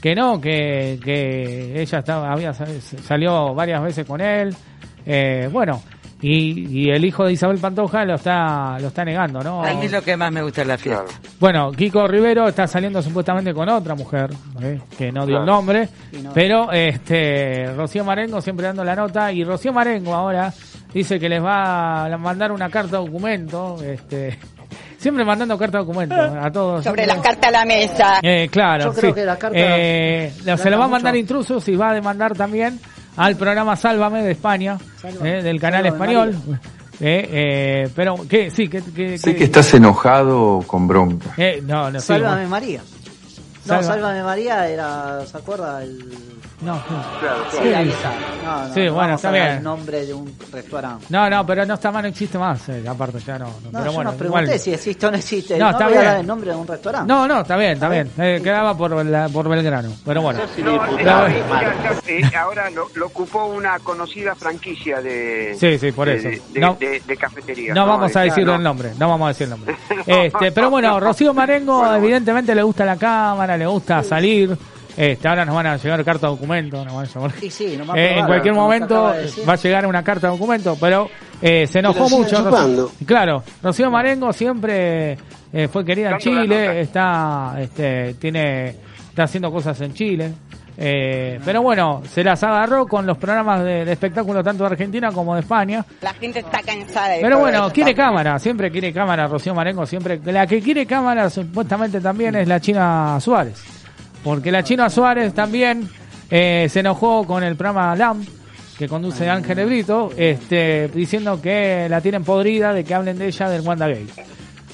que no, que, que ella estaba, había sa- salió varias veces con él. Eh, bueno, y, y el hijo de Isabel Pantoja lo está, lo está negando, ¿no? A mí lo que más me gusta es la fiesta. Claro. Bueno, Kiko Rivero está saliendo supuestamente con otra mujer, ¿eh? que no dio el nombre, no. pero este Rocío Marengo siempre dando la nota y Rocío Marengo ahora dice que les va a mandar una carta documento, este siempre mandando carta documento a todos. Sobre siempre- la carta a la mesa. eh, claro, Yo creo sí. que la carta Eh, lo- se lo va a mandar mucho. intrusos y va a demandar también al programa Sálvame de España, Sálvame. eh, del canal Sálvame, español. Eh, eh, pero, ¿qué? Sí, que... que, Sé que estás enojado con bronca. Eh, no, no, Sálvame. María. No, Salva- Sálvame María era, ¿se acuerda? El... No, no. Claro, Sí, claro. ahí está. No, no, Sí, no bueno, vamos está a bien. el nombre de un restaurante. No, no, pero no está más, no existe más, eh, aparte ya no. no, No, pero yo bueno, no pregunté igual- si existe o no existe. No, No, está voy a bien. dar el nombre de un restaurante. No, no, está bien, está bien. Eh, quedaba por, la- por Belgrano, pero bueno. Sos No, eh, eh, eh, ahora lo, lo ocupó una conocida franquicia de Sí, sí, por de- eso. de, No. de- de cafetería. No vamos a decir no. el nombre, no vamos a decir el nombre. Este, pero bueno, Rocío Marengo Bueno, bueno. evidentemente le gusta la cámara, le gusta salir. Este, ahora nos van a llegar carta de documento, nos van a llamar. Y sí, nomás Eh, en cualquier momento de va a llegar una carta de documento, pero eh, se enojó mucho. Rocío- Claro, Rocío Marengo siempre eh, fue querida en. Chile, está, este, tiene, está haciendo cosas en Chile. Eh, pero bueno, se las agarró con los programas de, de espectáculo tanto de Argentina como de España. La gente está cansada de Pero bueno, quiere cámara, siempre quiere cámara Rocío Marengo, siempre. La que quiere cámara supuestamente también es la China Suárez. Porque la China Suárez también eh, se enojó con el programa LAM, que conduce Ángel Ebrito, este, diciendo que la tienen podrida de que hablen de ella del WandaGate.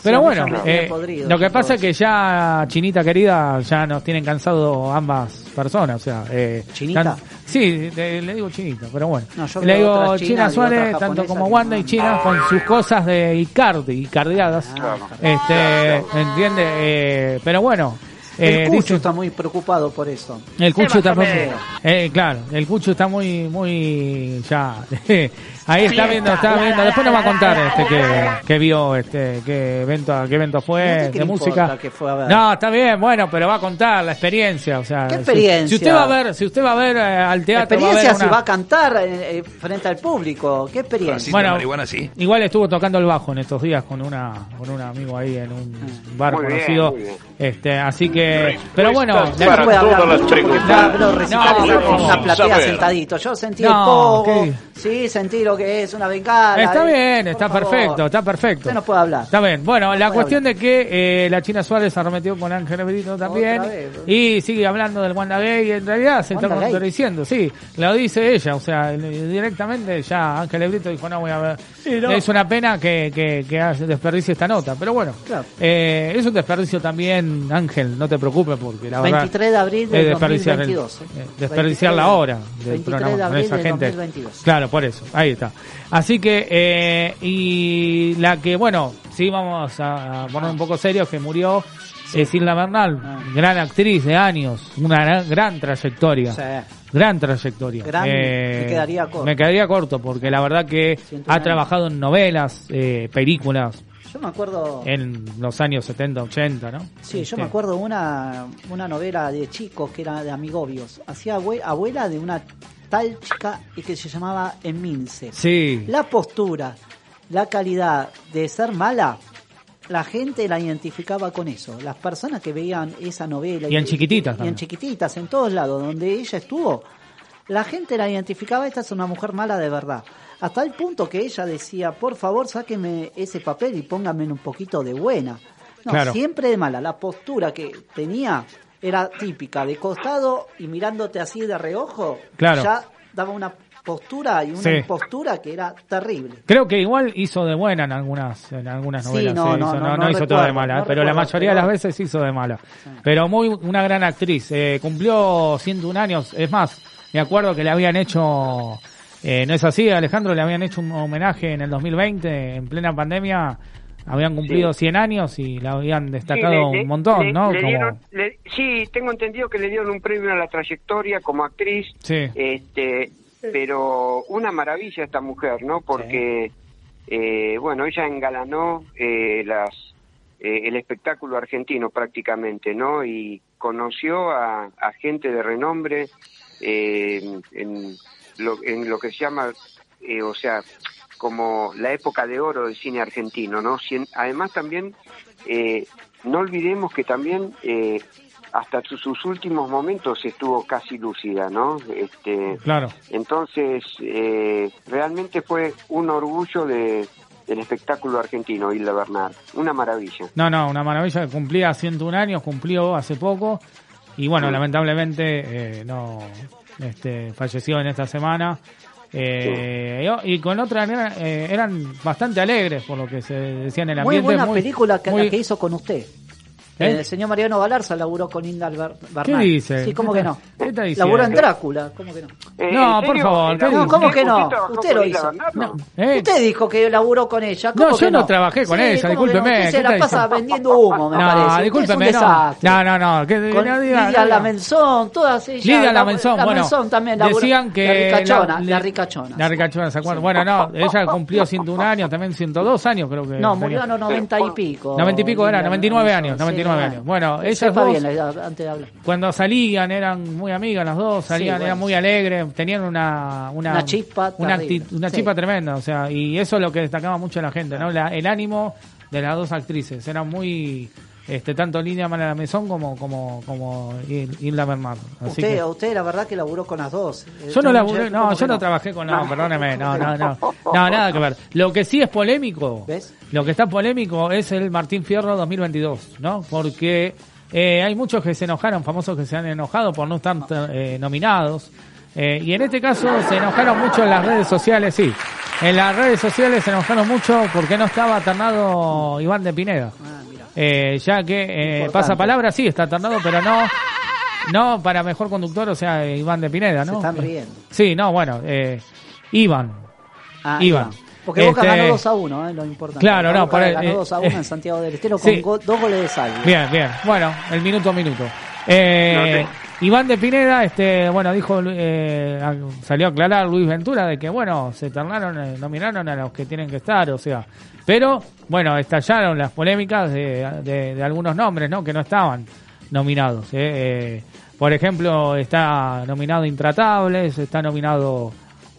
Pero Sí, bueno, eh, podrido, lo que pasa es que ya, Chinita querida, ya nos tienen cansado ambas personas, o sea, eh, ¿Chinita? tan- sí, le, le digo chinita, pero bueno. No, le digo China chinas y Suárez, tanto como Wanda no. y China con sus cosas de Icardi, Icardiadas. Este, ¿entiende? Eh, pero bueno. Eh, el Cucho dice- está muy preocupado por eso. el Cucho está muy, eh, claro, el Cucho está muy, muy ya. Ahí está viendo, está viendo. Después nos va a contar este que, que vio, este, qué evento, a qué evento ¿Y a fue de música. fue a ver? No, está bien, bueno, pero va a contar la experiencia, o sea. ¿Qué si- experiencia? Si, usted va a ver, si usted va a ver eh, al teatro, va a experiencia si una- va a cantar eh, eh, frente al público. ¿Qué experiencia? bueno, igual estuvo tocando el bajo en estos días con una con un amigo ahí en un bar Muy bien, conocido. muy bien. este, así que, pero bueno, la- puede hablar las preguntas. a No, vamos una a platea sentadito. Yo sentí No, el pogo, sí, sentí lo que es una bengala. Está eh, bien, está favor. perfecto, está perfecto. Usted no puede hablar. Está bien. Bueno, la cuestión de que eh, la China Suárez arremetió con Ángel Brito también y sigue hablando del Wanda Gay. En realidad se está contradiciendo, sí. Lo dice ella, o sea, directamente ya Ángel Brito dijo, no voy a ver. no. Es una pena que, que, que desperdicie esta nota, pero bueno. Claro. Eh, es un desperdicio también, Ángel, no te preocupes porque la verdad... 23 de abril del es desperdiciar, el- 2022, ¿eh? eh, desperdiciar 23 la hora del 23 programa de con abril esa del gente. 2022. Claro, por eso, ahí está. Así que, eh, y la que, bueno, sí vamos a, a poner un poco serios, que murió es Isla Bernal, Ah. gran actriz de años, una gran, gran trayectoria. Sí. Gran trayectoria. Gran, me quedaría corto. Me quedaría corto porque la verdad que Siento ha trabajado en novelas, eh, películas, Yo me acuerdo. en los años 70, 80, ¿no? Sí, yo Este, me acuerdo una, una novela de chicos que era de amigobios. Hacía abue- abuela de una tal chica y que se llamaba Emilce. Sí. La postura, la calidad de ser mala, la gente la identificaba con eso. Las personas que veían esa novela. Y en chiquititas Y en chiquititas, en todos lados, donde ella estuvo, la gente la identificaba, esta es una mujer mala de verdad. Hasta el punto que ella decía, por favor, sáqueme ese papel y póngame un poquito de buena. No, Claro. siempre de mala. La postura que tenía era típica, de costado y mirándote así de reojo. Claro. Ya daba una postura y una Sí. impostura que era terrible. Creo que igual hizo de buena en algunas en algunas Sí, novelas. no, eh, no, hizo- no, no hizo recuerdo, todo de mala, pero la mayoría de las veces hizo de mala. Pero muy una gran actriz. eh, cumplió 101 años. Es más, me acuerdo que le habían hecho, eh, no es así, Alejandro, le habían hecho un homenaje en el 2020, en plena pandemia. Habían cumplido 100 años y la habían destacado Sí, le- un montón, le- ¿no? le dieron- sí, tengo entendido que le dieron un premio a la trayectoria como actriz. Sí. Este, pero una maravilla esta mujer, ¿no? Porque, eh, bueno, ella engalanó eh, las eh, el espectáculo argentino prácticamente, ¿no? Y conoció a, a gente de renombre eh, en, lo, en lo que se llama, eh, o sea, como la época de oro del cine argentino, ¿no? Además también, eh, no olvidemos que también eh, hasta sus, últimos momentos estuvo casi lúcida, ¿no? Este, Claro. entonces, eh, realmente fue un orgullo de, del espectáculo argentino, Hilda Bernal. Una maravilla. No, no, una maravilla. Cumplía 101 años, cumplió hace poco. Y bueno, Sí. lamentablemente eh, no este, falleció en esta semana. Eh, y- Y con otra eran, eh, eran bastante alegres por lo que se decía en el Muy ambiente. buena película que, muy- la que hizo con usted. ¿Eh? El señor Mariano Galarza laburó con Inda Ber- ¿Qué dice? Sí, ¿cómo ¿Qué que no? qué está diciendo? Laburó en Drácula, ¿cómo que no? Eh, No, ¿en por favor, ¿qué. No, ¿cómo que ¿Usted no? Usted lo hizo. No, ¿eh? Usted dijo que laburó con ella. ¿Cómo No, que yo no trabajé con ella, ¿cómo que no? discúlpeme, Usted ¿qué se la pasa diciendo? vendiendo humo, me No, parece. Usted discúlpeme, es un no. desastre. No, no, no. Que, Con no diga- Lidia no. Lamenzón, todas ellas. Lidia la- Lamenzón, la bueno, Lamenzón también laburó. decían que La ricachona, la- la ricachona. La ricachona, ¿se acuerdan? Bueno, no, ella cumplió 101 años, también 102 años creo que. No, murió a los 90 y pico. 90 y pico era, Lidia 99 Lamenzón, años, 99 Bueno, ellas dos, bien antes de hablar. cuando salían eran muy amigas las dos, salían, bueno. eran muy alegres, tenían una... Una, Una chispa una, acti- una chispa tremenda, o sea, y eso es lo que destacaba mucho la gente, ¿no? La- el ánimo de las dos actrices, eran muy... Este, tanto Lidia Malamezón como como como Hilda Bernal. Así Usted, que- usted, la verdad que laburó con las dos. yo no laburé, no, ¿cómo yo que no trabajé con, no, perdóneme, no, no, no, no, nada que ver. Lo que sí es polémico, ¿Ves? lo que está polémico es el Martín Fierro 2022, ¿no? Porque eh, hay muchos que se enojaron, famosos que se han enojado por no estar eh, nominados. Eh, y en este caso se enojaron mucho en las redes sociales, sí. En las redes sociales se enojaron mucho porque no estaba alternado Iván de Pineda. Ah, mira. Eh, ya que eh, pasa palabra, sí, está alternado, pero no no, para mejor conductor, o sea, Iván de Pineda, ¿no? Se están riendo. Sí, no, bueno, eh, Iván. Ah, Iván. Porque Boca Este, ganó 2 a 1, eh, lo importante. Claro, no, ahí, ganó eh, 2 a 1 eh, en Santiago del Estero con sí. go- dos goles de salvo. Bien, bien. Bueno, el minuto a minuto. Eh, Iván de Pineda, este, bueno, dijo, eh, salió a aclarar Luis Ventura de que, bueno, se tornaron, eh, nominaron a los que tienen que estar, o sea, pero, bueno, estallaron las polémicas de, de- de algunos nombres, ¿no? Que no estaban nominados. eh. Eh, por ejemplo, está nominado Intratables, está nominado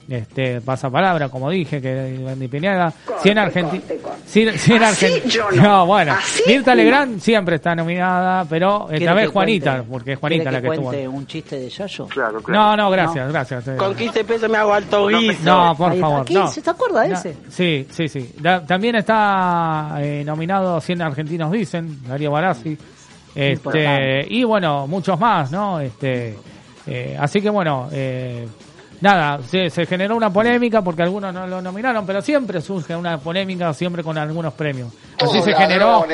este pasapalabra, como dije, que de Pineda, 100 Argentina, 100 Así Argentina, yo no. no, bueno, Así Mirta no. Legrand siempre está nominada, pero ¿Quiere esta vez que Juanita, cuente- porque es Juanita la que estuvo. cuente un chiste de Yayo? Claro, No, no, gracias, gracias. eh. Con 15 pesos me hago alto guiso. No, por Ahí- favor, no. ¿Se te acuerda de No, ese? Sí, sí, sí. Da- también está eh, nominado 100 argentinos dicen, Darío Barassi. Este, Importante. y bueno, muchos más, ¿no? Este, eh, así que bueno, eh, nada, se, se generó una polémica porque algunos no lo nominaron, pero siempre surge una polémica, siempre con algunos premios. Así Todos se generó.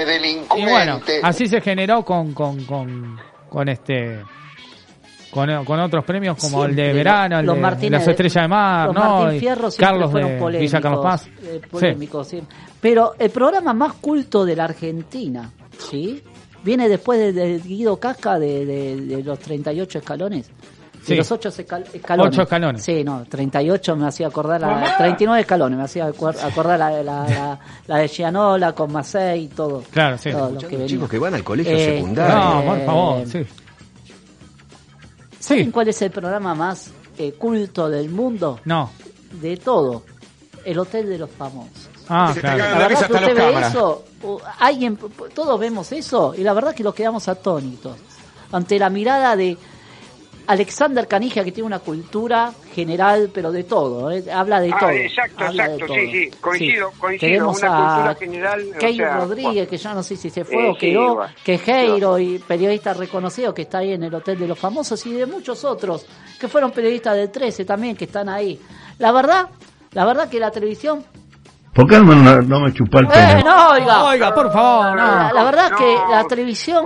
Y bueno, así se generó con, con, con, con este. Con, con otros premios como el de verano, el los de Martínez las de- estrellas de mar, los ¿no? Martín Fierro Carlos fueron de polémicos, Villa Carlos Paz. eh, Sí. polémicos, sí. Pero el programa más culto de la Argentina, ¿sí? Viene después de, de Guido Casca de, de- de los 38 escalones. De Sí. los 8 escalones. Ocho escalones. Sí, no, 38 me hacía acordar, la, 39 escalones me hacía acordar la, la, la, la de Gianola con Macei y todo. Claro, sí. todo lo que venía. Chicos que van al colegio Eh, secundario. No, eh, por favor, sí. ¿Saben cuál es el programa más eh, culto del mundo? No. De todo. El Hotel de los Famosos. Ah, Se claro. pegan La verdad que usted los ve eso, alguien, todos vemos eso, y la verdad que los quedamos atónitos ante la mirada de Alexander Canija, que tiene una cultura general, pero de todo, ¿eh? habla de Ah, todo. exacto, habla de exacto, todo. sí, sí, coincido, coincido, Tenemos una a cultura general, o Key sea, Rodríguez, que ya no sé si se fue Eh, o sí, quedó, que Heiro y periodista reconocido que está ahí en el Hotel de los Famosos, y de muchos otros, que fueron periodistas del 13 también, que están ahí. La verdad, la verdad que la televisión ¿Por qué no me, no me chupa el eh, pene? no, oiga. Oiga, por favor, La, no. la verdad No. que la televisión,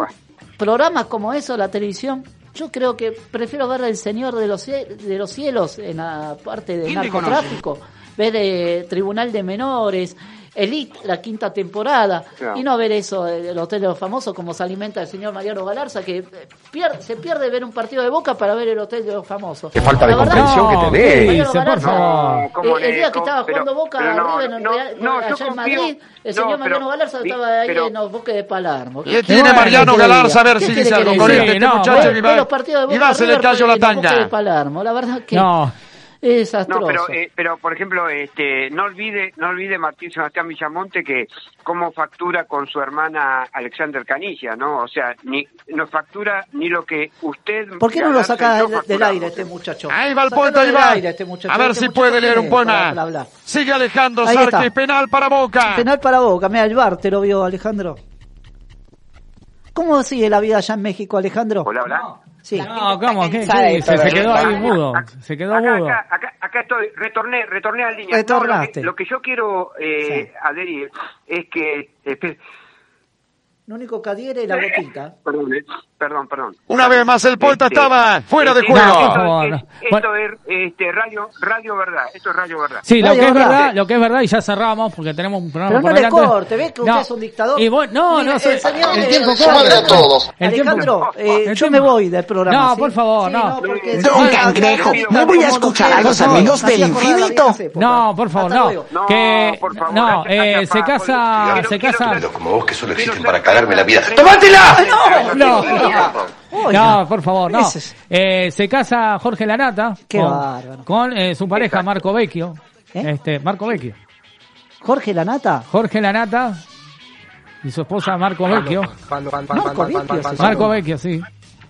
programas como eso, la televisión, yo creo que prefiero ver El Señor de los, de los Cielos en la parte de ¿Quién te narcotráfico, ver eh, Tribunal de Menores, Elite, la quinta temporada, Claro. y no ver eso, eh, el Hotel de los Famosos, como se alimenta el señor Mariano Galarza, que eh, pier- se pierde ver un partido de Boca para ver el Hotel de los Famosos. Qué falta de La verdad- comprensión No, que ¿qué tenés. Galarza, favor? eh, ¿Cómo el día que estaba pero- jugando Boca pero no, River en no, Real- no, allá en Madrid, el no, señor Mariano Galarza estaba ahí pero- en los bosques de Palermo. ¿Qué tiene Bueno, Mariano ¿qué quiere Galarza? A ver si ¿Qué dice algo con diga? este no, muchacho que va. los partidos de Y Boca va, se le cayó en la bosques de tanga. Palermo, la verdad que No. Es. No, pero, eh, pero por ejemplo, este, no olvide, no olvide Martín Sebastián Villamonte que cómo factura con su hermana Alexander Canilla, ¿no? O sea, ni no factura ni lo que usted. ¿Por qué no lo saca del, aire este muchacho? Ahí va el puente, ahí del va. aire este muchacho. A ver Este si puede leer un para- poema. para. Sigue Alejandro está. penal para Boca. Penal para Boca, mira el bar, te lo vio Alejandro. ¿Cómo sigue la vida allá en México, Alejandro? Hola, hola. Sí. No, ¿cómo? ¿Qué, qué todo Se quedó ahí mudo. Se quedó acá, mudo. Acá, acá, acá estoy, retorné, retorné al línea. Retornaste. No, lo, que, lo que yo quiero eh, adherir es que... espe- Lo único que adhiere es la gotita. Perdón, eh, perdón, perdón. Una vez más, el poeta Este, estaba fuera de este, juego. No, Esto, favor, es, no. esto es este, radio, radio verdad. Esto es radio verdad. Sí, lo Ay, que es verdad. verdad, lo que es verdad y ya cerramos porque tenemos un programa Pero no por le delante. corte, ¿ves que usted No. es un dictador? Y vos, no, Mire, no, soy- el señor- el eh, tiempo corre. a todos. El tiempo- Alejandro, eh, el yo tiempo- me voy del programa. No, ¿sí? por favor, Sí, no. porque Don Cangrejo, ¿no voy a escuchar a los amigos del infinito? No, por favor, no. No, Que por favor, no, eh, se casa, se casa. Como vos que solo existen para cagarme la vida. ¡Tomátela! No, Oiga. No, por favor, no. Eh, se casa Jorge Lanata Qué con, eh, su pareja Marco Vecchio. ¿Eh? Este, Marco Vecchio. Jorge Lanata. Jorge Lanata y su esposa Marco Vecchio. Marco Vecchio. sí.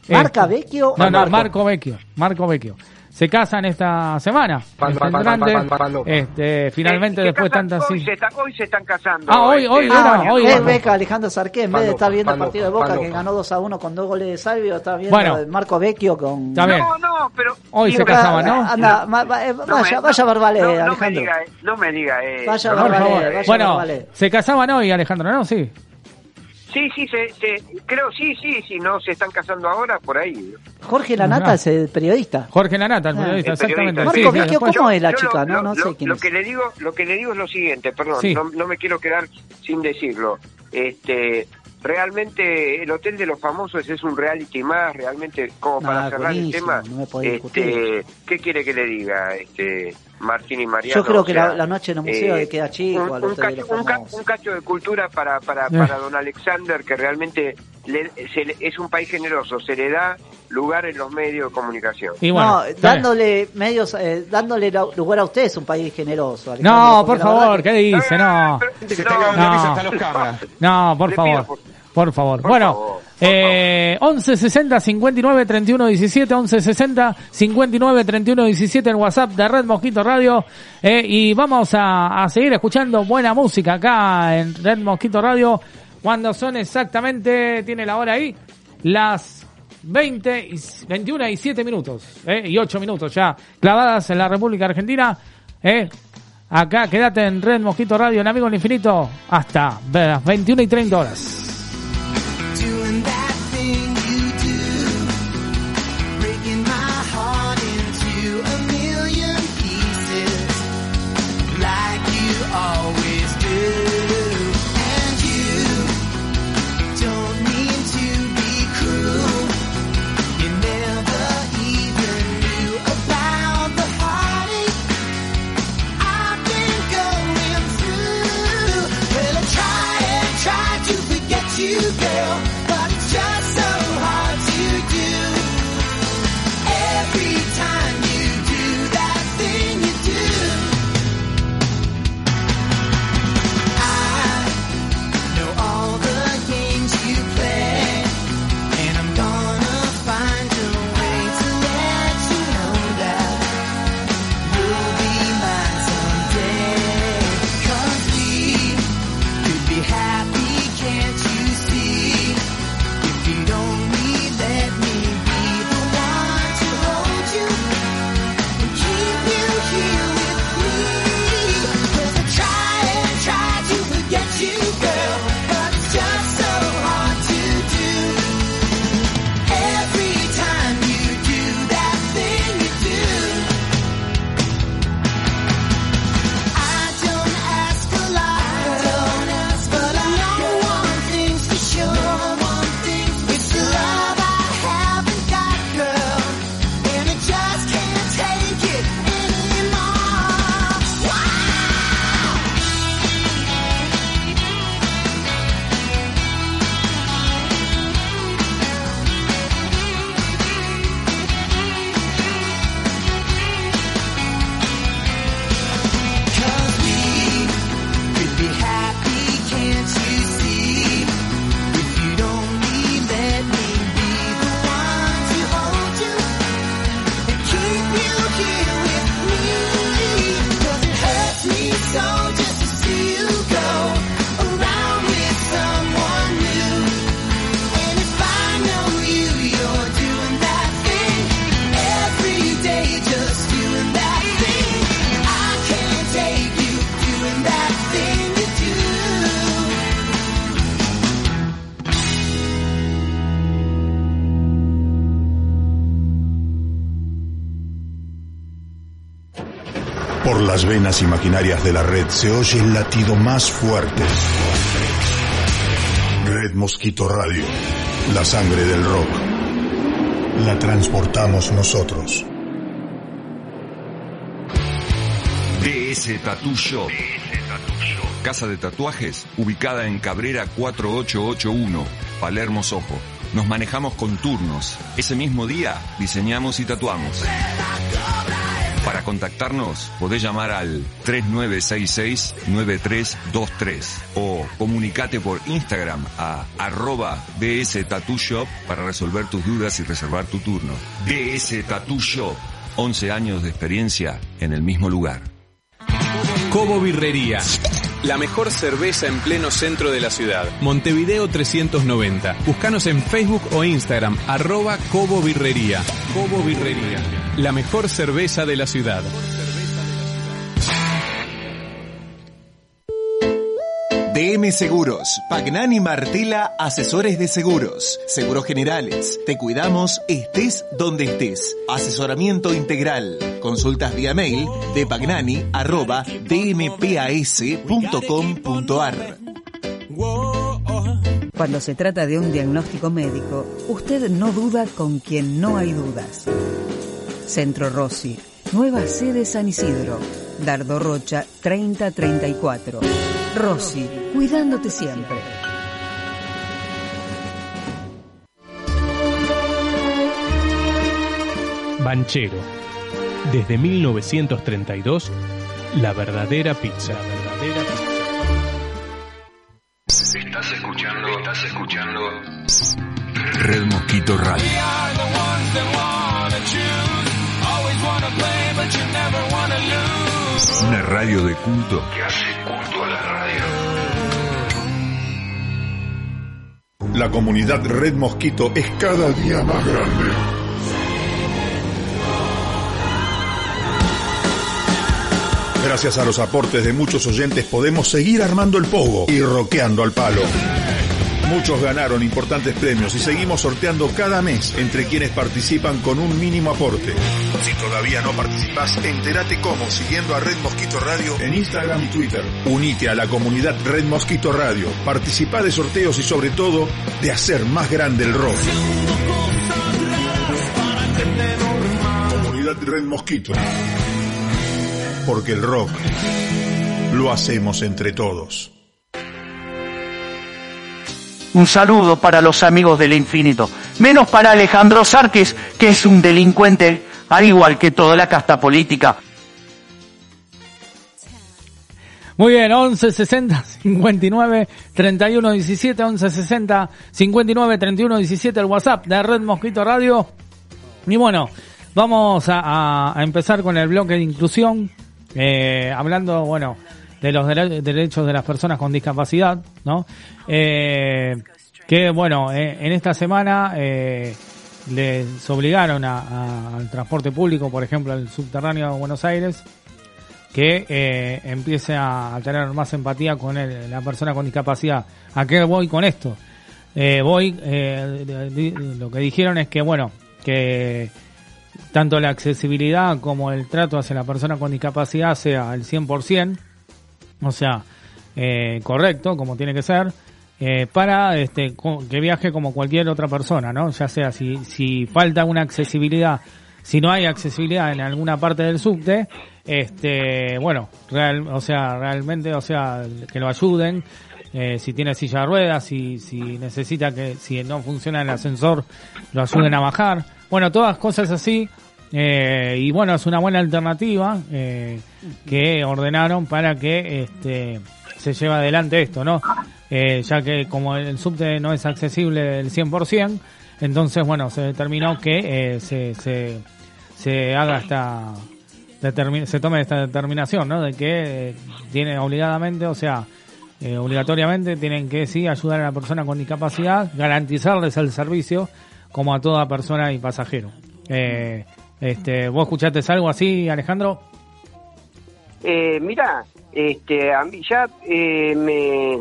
Marca Este, Vecchio. No, no, Marco? Marco Vecchio. Marco Vecchio. Se casan esta semana. Este, finalmente Eh, se después tantas hoy, sí. se está- hoy se están casando. Ah, hoy- este, hoy en era, hoy Es. Beca Alejandro Sarqué, en vez de estar viendo el partido de Boca que ganó 2 a 1 con dos goles de Salvio, está viendo Bueno. el Marco Vecchio con. Bien. No, no, pero... Hoy se casaban, ¿no? Anda, eh, no vaya, me- vaya Barbalé, no, no me Alejandro. diga, eh, no me diga, eh. Vaya no, Barbalé, vaya Bueno, Barbalé. se casaban hoy, Alejandro, ¿no? Sí. Sí, sí, se, se- creo, sí, sí, sí, no se están casando ahora, por ahí. Jorge Lanata es el periodista. Jorge Lanata, el Ah. periodista, El periodista. exactamente. Marco Sí, ¿cómo es la Yo chica? lo- No, no lo- sé quién lo es. que le digo, lo que le digo es lo siguiente, perdón, Sí. no, no me quiero quedar sin decirlo. Este, realmente el hotel de los famosos es un reality más, realmente como para Ah, cerrar el tema. no me podés este, ¿qué quiere que le diga, este, Martín y Mariano? Yo creo O que sea, la, la noche en el museo eh, queda chico un, cacho, los un ca- famosos. un cacho de cultura para para, Eh. para don Alexander que realmente le- se le- es un país generoso se le da lugar en los medios de comunicación Y bueno, no, bien. dándole medios, eh, dándole lugar a usted es un país generoso. No, por favor, que- ¿qué dice? No. No, te cagan de no. por favor. Por- favor. Por bueno, favor, por eh, 11 60 59 31 17, 11 60 59 31 17 el WhatsApp de Red Mosquito Radio. eh, y vamos a, a seguir escuchando buena música acá en Red Mosquito Radio. Cuando son exactamente, tiene la hora ahí, las 20 y 21 y 7 minutos, eh, y 8 minutos ya clavadas en la República Argentina. eh. Acá quédate en Red Mosquito Radio, en Amigo del Infinito, hasta las 21 y 30 horas. Y maquinarias de la red se oye el latido más fuerte. Red Mosquito Radio, la sangre del rock. La transportamos nosotros. DS Tattoo Shop. Casa de tatuajes ubicada en Cabrera 4881, Palermo Sojo. Nos manejamos con turnos. Ese mismo día diseñamos y tatuamos. Para contactarnos podés llamar al 3966-9323 o comunicate por Instagram a arroba DS Tattoo Shop para resolver tus dudas y reservar tu turno. DS Tattoo Shop, 11 años de experiencia en el mismo lugar. Cobo Birrería. La mejor cerveza en pleno centro de la ciudad. Montevideo 390. Búscanos en Facebook o Instagram, arroba Cobo Birrería. Cobo Birrería. La mejor cerveza de la ciudad. DM Seguros, Pagnani Martela, asesores de seguros, seguros generales. Te cuidamos, estés donde estés. Asesoramiento integral. Consultas vía mail de pagnani arroba dmpas.com.ar. Cuando se trata de un diagnóstico médico, usted no duda con quien no hay dudas. Centro Rossi, nueva sede San Isidro, Dardo Rocha 3034. Rossi, cuidándote siempre. Banchero. Desde 1932, la verdadera pizza. verdadera Estás escuchando, estás escuchando Red Mosquito Radio. Una radio de culto que hace culto a la radio. La comunidad Red Mosquito es cada día más grande. Gracias a los aportes de muchos oyentes podemos seguir armando el pogo y roqueando al palo. Muchos ganaron importantes premios y seguimos sorteando cada mes entre quienes participan con un mínimo aporte. Si todavía no participas, entérate cómo siguiendo a Red Mosquito Radio en Instagram y Twitter. Unite a la comunidad Red Mosquito Radio, participa de sorteos y sobre todo de hacer más grande el rock. Comunidad Red Mosquito. Porque el rock lo hacemos entre todos. Un saludo para los amigos del infinito. Menos para Alejandro Sarkis, que es un delincuente, al igual que toda la casta política. Muy bien, 11 60 59 31 17, 11 60 59 31 17, el WhatsApp de Red Mosquito Radio. Y bueno, vamos a, a empezar con el bloque de inclusión, eh, hablando, bueno, de los dere- derechos de las personas con discapacidad, ¿no? Eh, que bueno, eh, en esta semana eh, les obligaron a- al transporte público, por ejemplo, al subterráneo de Buenos Aires, que eh, empiece a, tener más empatía con el- la persona con discapacidad. ¿A qué voy con esto? Eh, voy, eh, lo que dijeron es que, bueno, que tanto la accesibilidad como el trato hacia la persona con discapacidad sea al 100%, o sea, eh, correcto, como tiene que ser, eh, para este, que viaje como cualquier otra persona, ¿no? Ya sea si, si falta una accesibilidad, si no hay accesibilidad en alguna parte del subte, este, bueno, real, o sea, realmente, o sea, que lo ayuden, eh, si tiene silla de ruedas, si, si necesita que, si no funciona el ascensor, lo ayuden a bajar. Bueno, todas cosas así, eh, y bueno, es una buena alternativa eh, que ordenaron para que este, se lleve adelante esto, ¿no? Eh, ya que como el subte no es accesible el 100%, entonces, bueno, se determinó que eh, se, se, se haga esta, se tome esta determinación, ¿no? De que eh, tiene obligadamente, o sea, obligatoriamente tienen que sí ayudar a la persona con discapacidad, garantizarles el servicio como a toda persona y pasajero. Eh, este, ¿Vos escuchaste algo así, Alejandro? Eh, mira, este, a mí ya eh, me,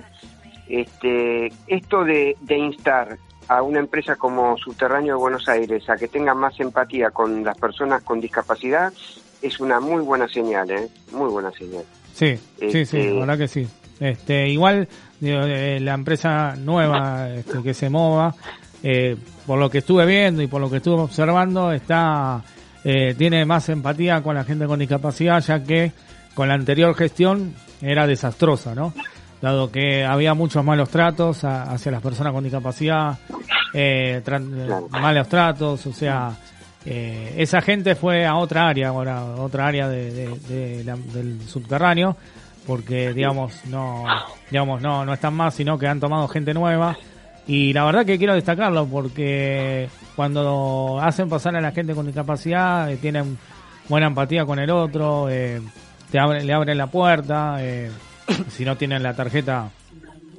este, esto de, de instar a una empresa como Subterráneo de Buenos Aires a que tenga más empatía con las personas con discapacidad es una muy buena señal, ¿eh? Muy buena señal. Sí, sí, sí, Este- la verdad que sí. Este, igual, digo, eh, la empresa nueva este, que se mova, eh, por lo que estuve viendo y por lo que estuve observando, está, eh, tiene más empatía con la gente con discapacidad, ya que con la anterior gestión era desastrosa, ¿no? Dado que había muchos malos tratos a- hacia las personas con discapacidad, eh, tra- malos tratos, o sea, eh, esa gente fue a otra área, ahora, otra área de, de- de la- del subterráneo, porque digamos no, digamos no, no están más, sino que han tomado gente nueva. Y la verdad que quiero destacarlo porque cuando hacen pasar a la gente con discapacidad, eh, tienen buena empatía con el otro, eh, te abre- le abren la puerta, eh, si no tienen la tarjeta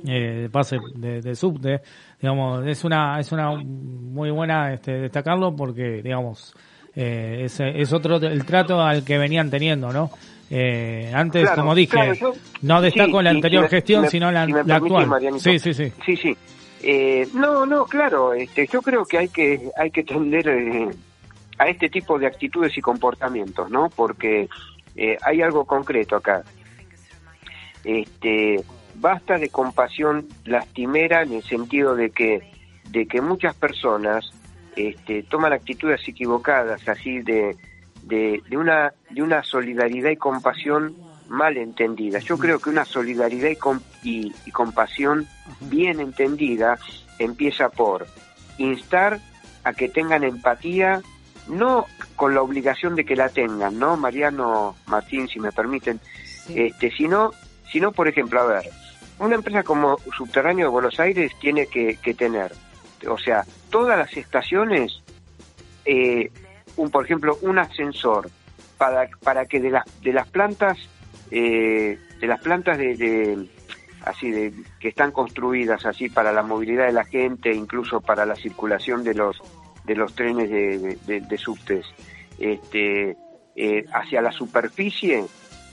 eh, de pase de, de subte, digamos, es una, es una muy buena este, destacarlo porque, digamos, eh, es, es otro el trato al que venían teniendo, ¿no? Eh, antes, Claro, como dije, claro, yo- no destaco sí, la anterior si me- gestión, me- sino la, si la actual. Marianito. Sí, sí, sí. Sí, sí. Eh, no, no, claro. Este, yo creo que hay que hay que tender eh, a este tipo de actitudes y comportamientos, ¿no? Porque eh, hay algo concreto acá. Este, basta de compasión lastimera en el sentido de que de que muchas personas este, toman actitudes equivocadas, así de, de, de una de una solidaridad y compasión mal entendida. Yo creo que una solidaridad y, com- y- y compasión bien entendida empieza por instar a que tengan empatía, no con la obligación de que la tengan, ¿no? Mariano Martín, si me permiten, este, sino, sino, por ejemplo, a ver, una empresa como Subterráneo de Buenos Aires tiene que, que tener, o sea, todas las estaciones, eh, un, por ejemplo, un ascensor para, para que de las, de las plantas, eh, de las plantas de, de- así de que están construidas así para la movilidad de la gente, incluso para la circulación de los de los trenes de, de, subtes, este, eh, hacia la superficie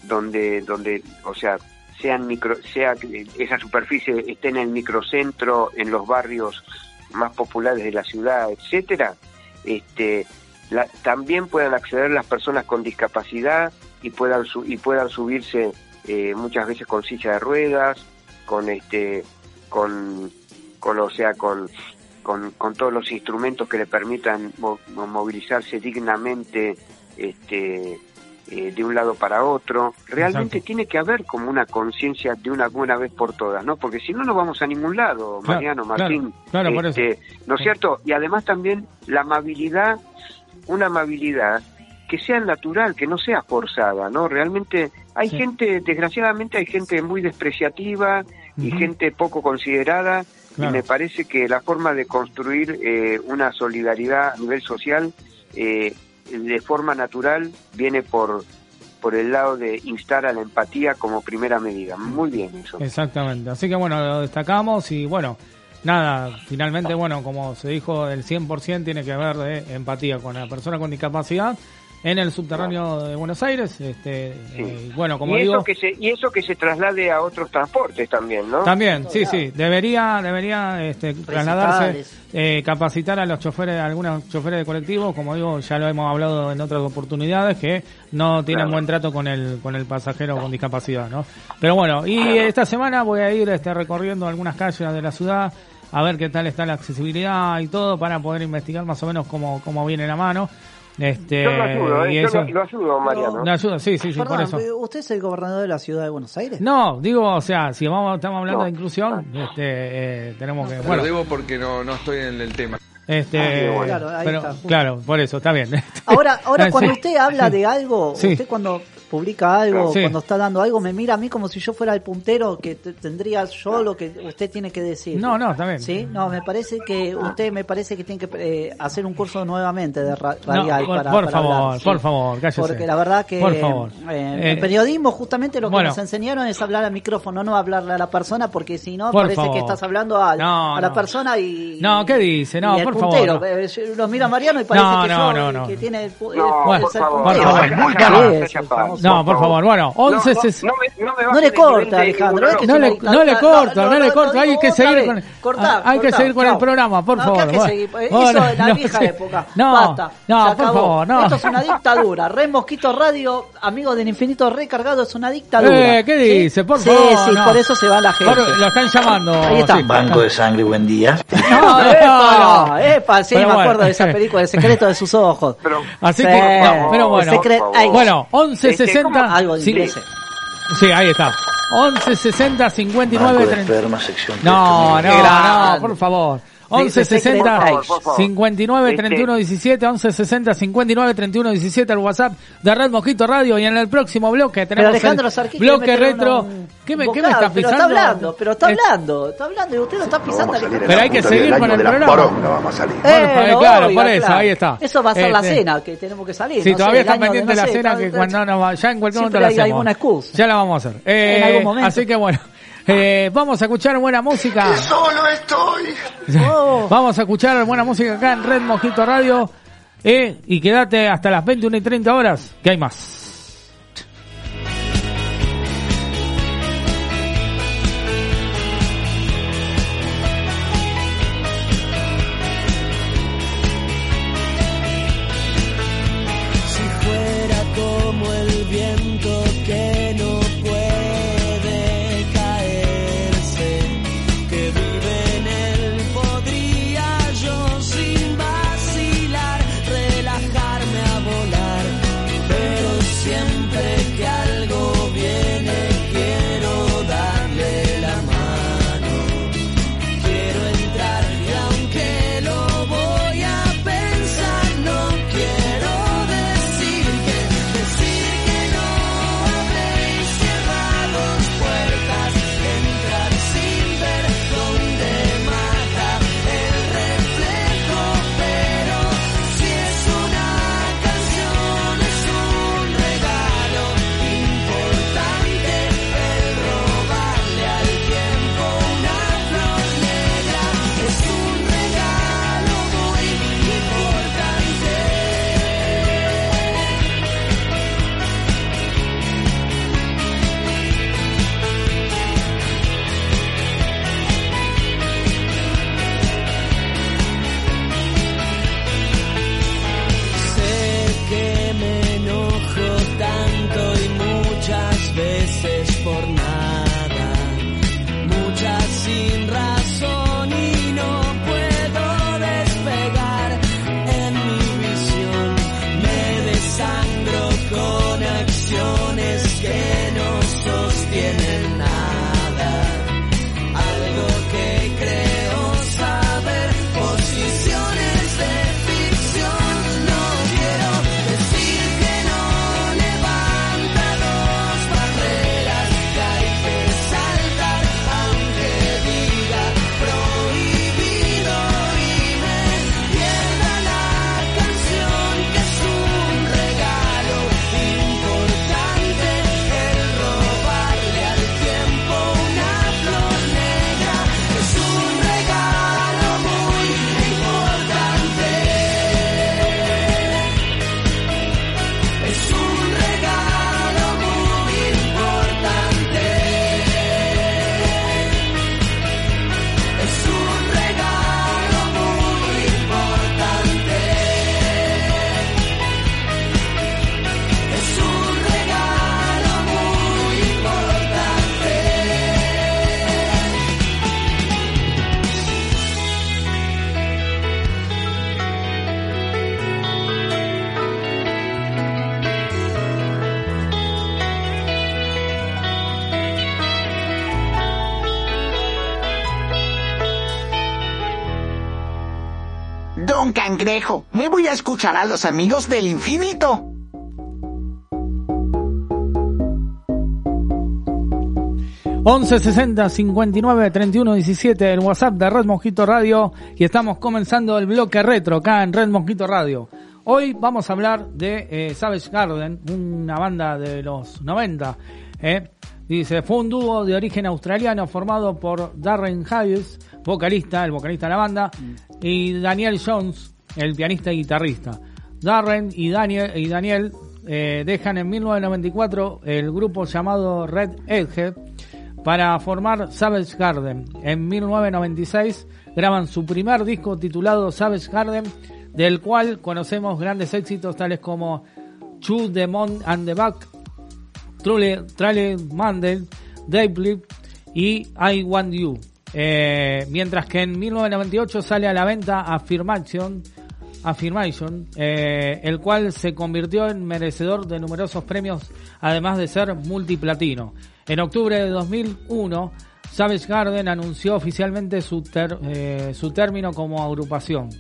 donde donde o sea sean micro sea esa superficie esté en el microcentro en los barrios más populares de la ciudad etcétera este la- también puedan acceder las personas con discapacidad y puedan su- y puedan subirse eh, muchas veces con silla de ruedas con este con con o sea con con, con todos los instrumentos que le permitan mo- mo- movilizarse dignamente este eh, de un lado para otro. Realmente tiene que haber como una conciencia de una buena vez por todas no porque si no no vamos a ningún lado Claro, Mariano claro, Martín. claro, por Este, ¿no es cierto? Y además también la amabilidad, una amabilidad que sea natural, que no sea forzada, ¿no? Realmente hay Sí. gente, desgraciadamente hay gente muy despreciativa y gente poco considerada Claro. y me parece que la forma de construir eh, una solidaridad a nivel social eh, de forma natural viene por por el lado de instar a la empatía como primera medida. Muy bien eso. Exactamente. Así que bueno, lo destacamos y bueno, nada, finalmente, bueno, como se dijo, el 100% tiene que haber de empatía con la persona con discapacidad en el subterráneo de Buenos Aires. Este, eh, y bueno, como y digo, eso que se y eso que se traslade a otros transportes también, ¿no? también, sí, sí, debería, debería este, trasladarse, eh, capacitar a los choferes, a algunos choferes de colectivos, como digo, ya lo hemos hablado en otras oportunidades, que no tienen Claro. buen trato con el, con el pasajero con discapacidad, ¿no? Pero bueno, y esta semana voy a ir este, recorriendo algunas calles de la ciudad, a ver qué tal está la accesibilidad y todo, para poder investigar más o menos cómo, cómo viene la mano. Este, Yo lo ayudo, ¿eh? y Yo eso- lo, lo ayudo, Mariano. lo ayuda, sí, sí, sí, por Perdón, eso. ¿usted es el gobernador de la ciudad de Buenos Aires? No, digo, o sea, si vamos, estamos hablando No. de inclusión, este, eh, tenemos que, Lo bueno, debo porque no, no estoy en el tema. este, Ah, bueno. Claro, ahí pero, está, claro, por eso, está bien. Ahora, ahora Sí. cuando usted habla de algo, Sí. usted cuando publica algo, Sí. cuando está dando algo, me mira a mí como si yo fuera el puntero que te- tendría yo lo que usted tiene que decir. No, no, está bien. Sí, no, me parece que usted me parece que tiene que eh, hacer un curso nuevamente de ra- No, radial por, para, por para favor, hablar, sí. por favor, cállese. Porque la verdad que Por favor. eh, Eh, en periodismo justamente lo que bueno. nos enseñaron es hablar al micrófono, no hablarle a la persona, porque si no Por parece favor. que estás hablando No, a la no. persona y... No, ¿qué dice? No, y el por puntero. favor. Eh, yo Lo miro a Mariano y parece No, que no, yo no, el no. que tiene el, el- es el por favor, puntero. por favor. No, por favor, bueno, 11 no, ses- no me, no me No baje le de corta, de Alejandro. ninguno es que de no le, dos. no le corto, no, le no, corto, no, hay que seguir con, Cortá, hay que seguir con el programa, por No, favor. ¿qué hay que Bueno, seguir? Eso en la no, vieja sí. época. No, Basta. no, por favor, no. Esto es una dictadura. Red Mosquito Radio, amigos del infinito recargado, es una dictadura. Eh, ¿qué ¿Sí? dice? Por sí, favor, Sí, no. por eso se va la gente. Lo están llamando. Ahí está. sí. Banco de sangre, buen día. No, epa, no, epa, sí, me acuerdo de esa película, El secreto de sus ojos. Pero, Así Sí. que, pero bueno. Bueno, 11 Este, 60 ¿cómo? Algo de sí, inglés. sí, ahí está. 11 60 59 Banco de 30. esperma, sección No, no, no, por favor. 11 60 Por favor, por favor. 59 Este- 31 17 11 60 59 31 17 el WhatsApp de Red Mosquito Radio y en el próximo bloque tenemos Alejandro el bloque retro. un- ¿Qué me, un qué me bocado, está Pero pisando? está hablando, pero está Es- hablando, está hablando y usted lo está pisando. Alejandro. Pero hay que seguir con el programa. vamos a salir. Por favor, Eh, claro, oiga, por eso, claro. ahí está. Eso va a ser la Este, cena que tenemos que salir. Sí, no sé, todavía el está año de pendiente no la sé, cena que cuando no va, ya en cualquier momento la hacemos. Ya la vamos a hacer. Eh, En algún momento. Así que bueno, eh, vamos a escuchar buena música. Que solo estoy. Vamos a escuchar buena música acá en Red Mojito Radio. Eh, y quédate hasta las 21 y 30 horas, que hay más. Si fuera como el viento Cangrejo, me voy a escuchar a los amigos del infinito. 11 60 59 31 17 el WhatsApp de Red Mosquito Radio y estamos comenzando el bloque retro acá en Red Mosquito Radio. Hoy vamos a hablar de eh, Savage Garden, una banda de los 90. ¿eh? Dice, fue un dúo de origen australiano formado por Darren Hayes, vocalista, el vocalista de la banda, y Daniel Jones, el pianista y guitarrista. Darren y Daniel, y Daniel eh, dejan en 1994 el grupo llamado Red Egghead para formar Savage Garden. En 1996 graban su primer disco titulado Savage Garden, del cual conocemos grandes éxitos tales como Chu the Mon and the Back, Truly Mandel, Dave y I Want You. Eh, mientras que en 1998 sale a la venta Affirmation, Affirmation eh, el cual se convirtió en merecedor de numerosos premios, además de ser multiplatino. En octubre de 2001, Savage Garden anunció oficialmente su, ter- eh, su término como agrupación.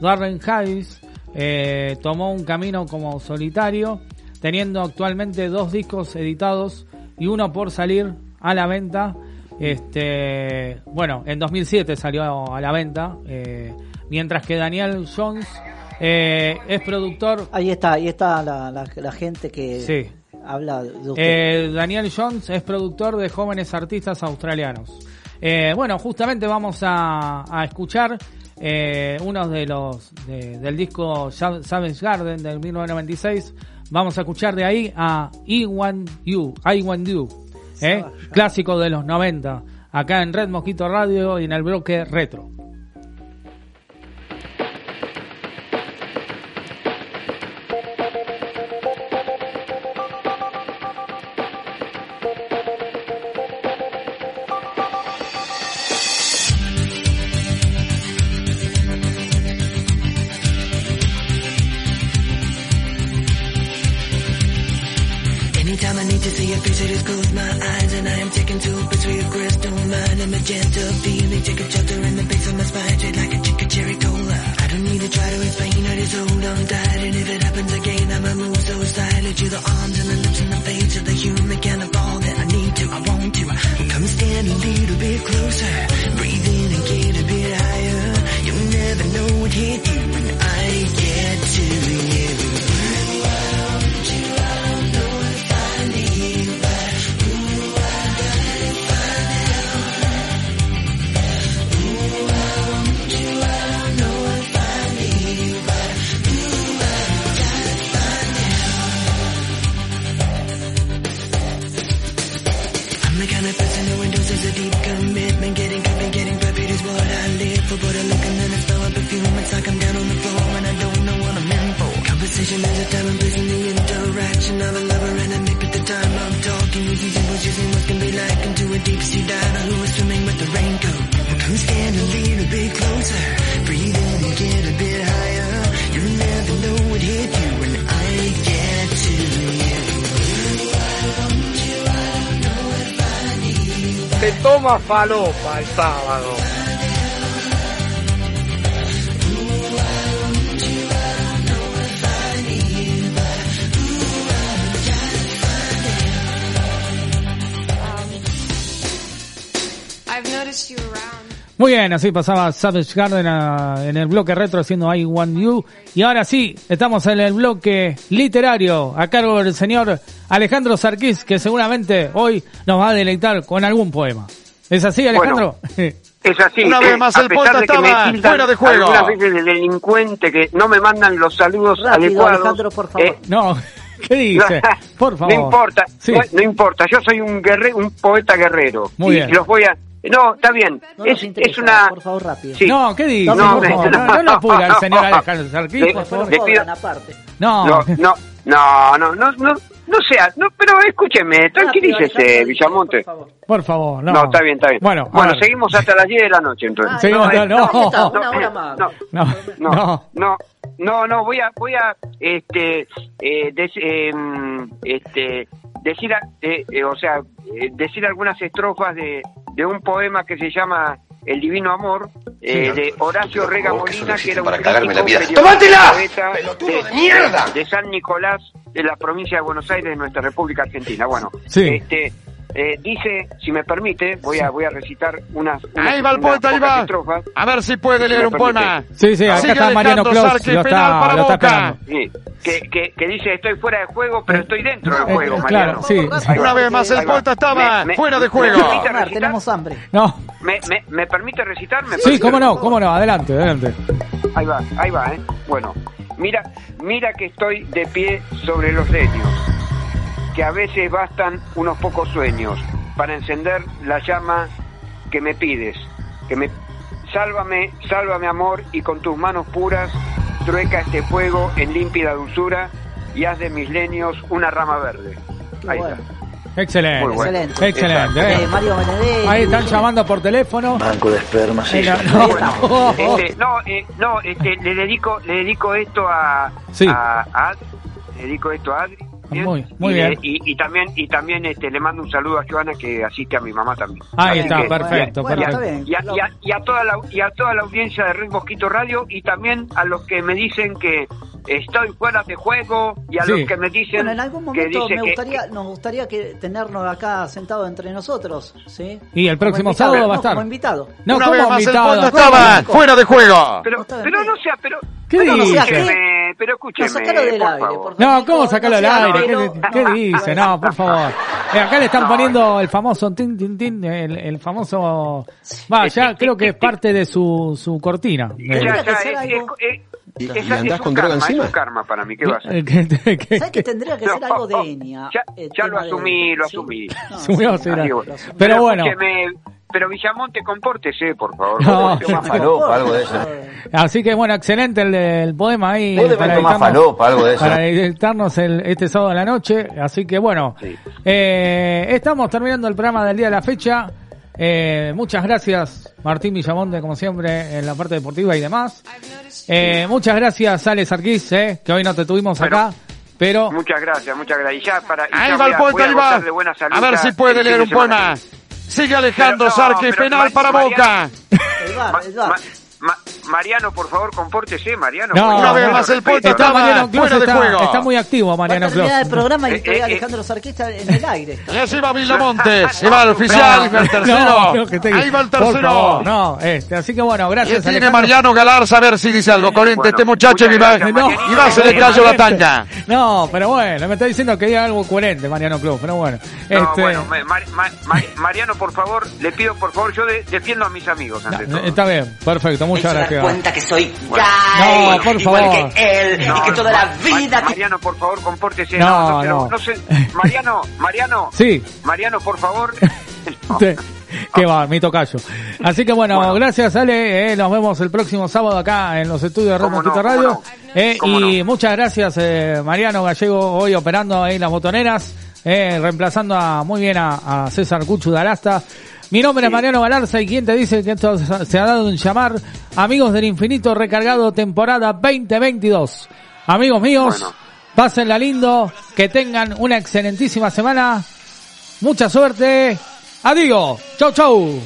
Darren Hayes eh, tomó un camino como solitario, teniendo actualmente dos discos editados y uno por salir a la venta. Este, bueno, en 2007 salió a la venta, eh, mientras que Daniel Jones eh, es productor. Ahí está, ahí está la, la, la gente que Sí. habla de usted. Eh, Daniel Jones es productor de jóvenes artistas australianos. Eh, bueno, justamente vamos a, a escuchar eh, uno de los de- del disco Sa- Savage Garden del 1996. Vamos a escuchar de ahí a I Want You, I Want You, eh, clásico de los 90, acá en Red Mosquito Radio y en el bloque retro. Te toma falopa el sábado. Muy bien, así pasaba Savage Garden a- en el bloque retro haciendo I Want You. Y ahora sí, estamos en el bloque literario a cargo del señor Alejandro Sarquís, que seguramente hoy nos va a deleitar con algún poema. ¿Es así, Alejandro? Es así. Una eh, vez más a el poeta estaba fuera de juego. Algunas veces de delincuente que no me mandan los saludos Rápido, adecuados. Alejandro, por favor. eh, No, ¿qué dice? Por favor. No importa, Sí. no, no importa. Yo soy un guerre, un poeta guerrero. Muy y bien. los voy a. No, está bien. No es, interesa, es una. por favor, rápido. Sí. No, ¿qué dice? No, por favor? No, no lo apura el señor Alejandro Sarquís, Le- por favor. aparte. No, No, no, no, no, no, no, no sea, no, pero escúcheme, tranquilícese, Villamonte. por favor, no. No, está bien, está bien. Bueno, bueno seguimos hasta las 10 de la noche entonces. Seguimos hasta- eh, no. No, eh, no, No, no, no. no, no, no, voy a, voy a, este, eh, des- em, este, decir, a- eh, eh, o sea, eh, decir algunas estrofas de, de un poema que se llama El Divino Amor, eh, de Horacio Rega Molina, que era un para cagarme la vida. ¡Tómatela! poeta ¡Pelotudo de, de mierda! de San Nicolás, de la provincia de Buenos Aires, de nuestra República Argentina. Bueno, Sí. este, eh, dice, si me permite, voy a voy a recitar unas, unas Ahí va el poeta, ahí va. estrofas. A ver si puede Si leer un poema. Sí, sí, acá Sigue está Mariano Sarqui, lo penal está, para lo está Boca. Sí, que, que, que dice estoy fuera de juego, pero estoy dentro del Eh, juego, claro, Mariano. sí. Ahí va. Una vez más, el poeta estaba Me- me- fuera de ¿me juego. recitar? tenemos hambre. No, ¿Me, me, me permite recitar? ¿Me sí, permite cómo no, cómo no, adelante, adelante. Ahí va, ahí va, ¿eh? Bueno, mira, mira que estoy de pie sobre los leños, que a veces bastan unos pocos sueños para encender la llama que me pides, que me... Sálvame, sálvame amor, y con tus manos puras trueca este fuego en límpida dulzura y haz de mis leños una rama verde. Ahí bueno. está. Excelente. Muy bueno. Excelente. Excelente. Eh, eh. Mario Benedetti. Ahí están llamando por teléfono. Banco de esperma, sí. Eh, no, no. Este, no, eh, no, este, le dedico, le dedico esto a, Sí. a, a Ad- le dedico esto a Adri. ¿Bien? Muy- muy y, bien. Y, y también, y también este, le mando un saludo a Joana que asiste a mi mamá también. Ahí Así está, que- perfecto, Bueno, perfecto. Y a, y a- y a toda la, y a toda la audiencia de Red Mosquito Radio y también a los que me dicen que estoy fuera de juego y a Sí. los que me dicen Bueno, en algún que momento dice me que- gustaría, nos gustaría que tenernos acá sentado entre nosotros, ¿sí? Y el próximo invitado, sábado va a no, estar. como invitado. No, Una como vez más, el invitado. estaba fuera de juego. pero, pero no sea, pero ¿Qué Pero no sea dice? ¿qué? Pero escúcheme, No, sacalo del por aire, favor. por No, favor. ¿cómo sacarlo sea aire? ¿Qué, qué dice? No, por favor. Eh, acá le están No, poniendo el famoso tin, tin, tin, el, el famoso... Va, ya creo que es parte de su, su cortina. Ya, Eh, ya, es- es- ¿Y- y andás con droga karma, encima? Es un karma para mí, ¿qué va a hacer? eh, ¿Sabes que tendría que ser algo de Enia? Ya, el ya lo tema de- asumí, lo asumí. No, sí, no, asumí. Pero bueno. escúcheme, pero Villamonte, compórtese, por favor. No. Toma falopa, algo de eso. Así que bueno, excelente el, el poema ahí. Tomar dedicarnos- falopa, algo de eso. Para editarnos el, este sábado de la noche. Así que bueno, Sí. eh, estamos terminando el programa del día de la fecha. Eh, muchas gracias, Martín Villamonte, como siempre, en la parte deportiva y demás. Eh, muchas gracias, Alex Arquís, eh, que hoy no te tuvimos Bueno. acá. Pero Muchas gracias, muchas gracias. Y ya para, y Ahí ya va voy el a- voy a de buena salud A ver si puede fin leer un semana poema. Sigue Alejandro no, penal para Boca. El bar, Ma- el bar. Ma- Ma- Mariano, por favor, compórtese, Mariano. No, Una vez más el poeta está Mariano Clos, fuera de está, juego. está muy activo a Mariano terminar el Clos. programa y Eh, estoy eh, Alejandro Sarquista en el aire. Y así va Villamonte, se va el oficial, va el tercero. No, esté- Ahí va el tercero. favor, no, este, así que bueno, Y gracias tiene Alejandro. Mariano Galarza a ver si dice algo. Corriente, Bueno, este muchacho que va, No, y va, se le cayó la tanga. No, pero bueno, me está diciendo que diga algo coherente Mariano Clos, pero bueno. No, este, bueno, Ma- Ma- Ma- Ma- Mariano, por favor, le pido, por favor, yo de- defiendo a mis amigos, ante todo. está bien, perfecto, muchas gracias. cuenta que soy No, gay, por igual favor. que él, y que toda la vida... Ma- Mariano, por favor, compórtese. No, No, no, no. no sé. Mariano, Mariano. Sí. Mariano, por favor. No. Sí. Qué va, mi tocayo. Así que bueno, gracias Ale, eh, nos vemos el próximo sábado acá en los estudios de Cómo no, Radio. no. Eh, y muchas gracias eh, Mariano Gallego hoy operando ahí las botoneras, eh, reemplazando a, muy bien a, a César Cuchu de Alasta. Mi nombre es Mariano Galarza y quien te dice que esto se ha dado en llamar Amigos del Infinito Recargado temporada 2022. Amigos míos, Bueno. pásenla lindo, que tengan una excelentísima semana. Mucha suerte. Adiós. Chau, chau.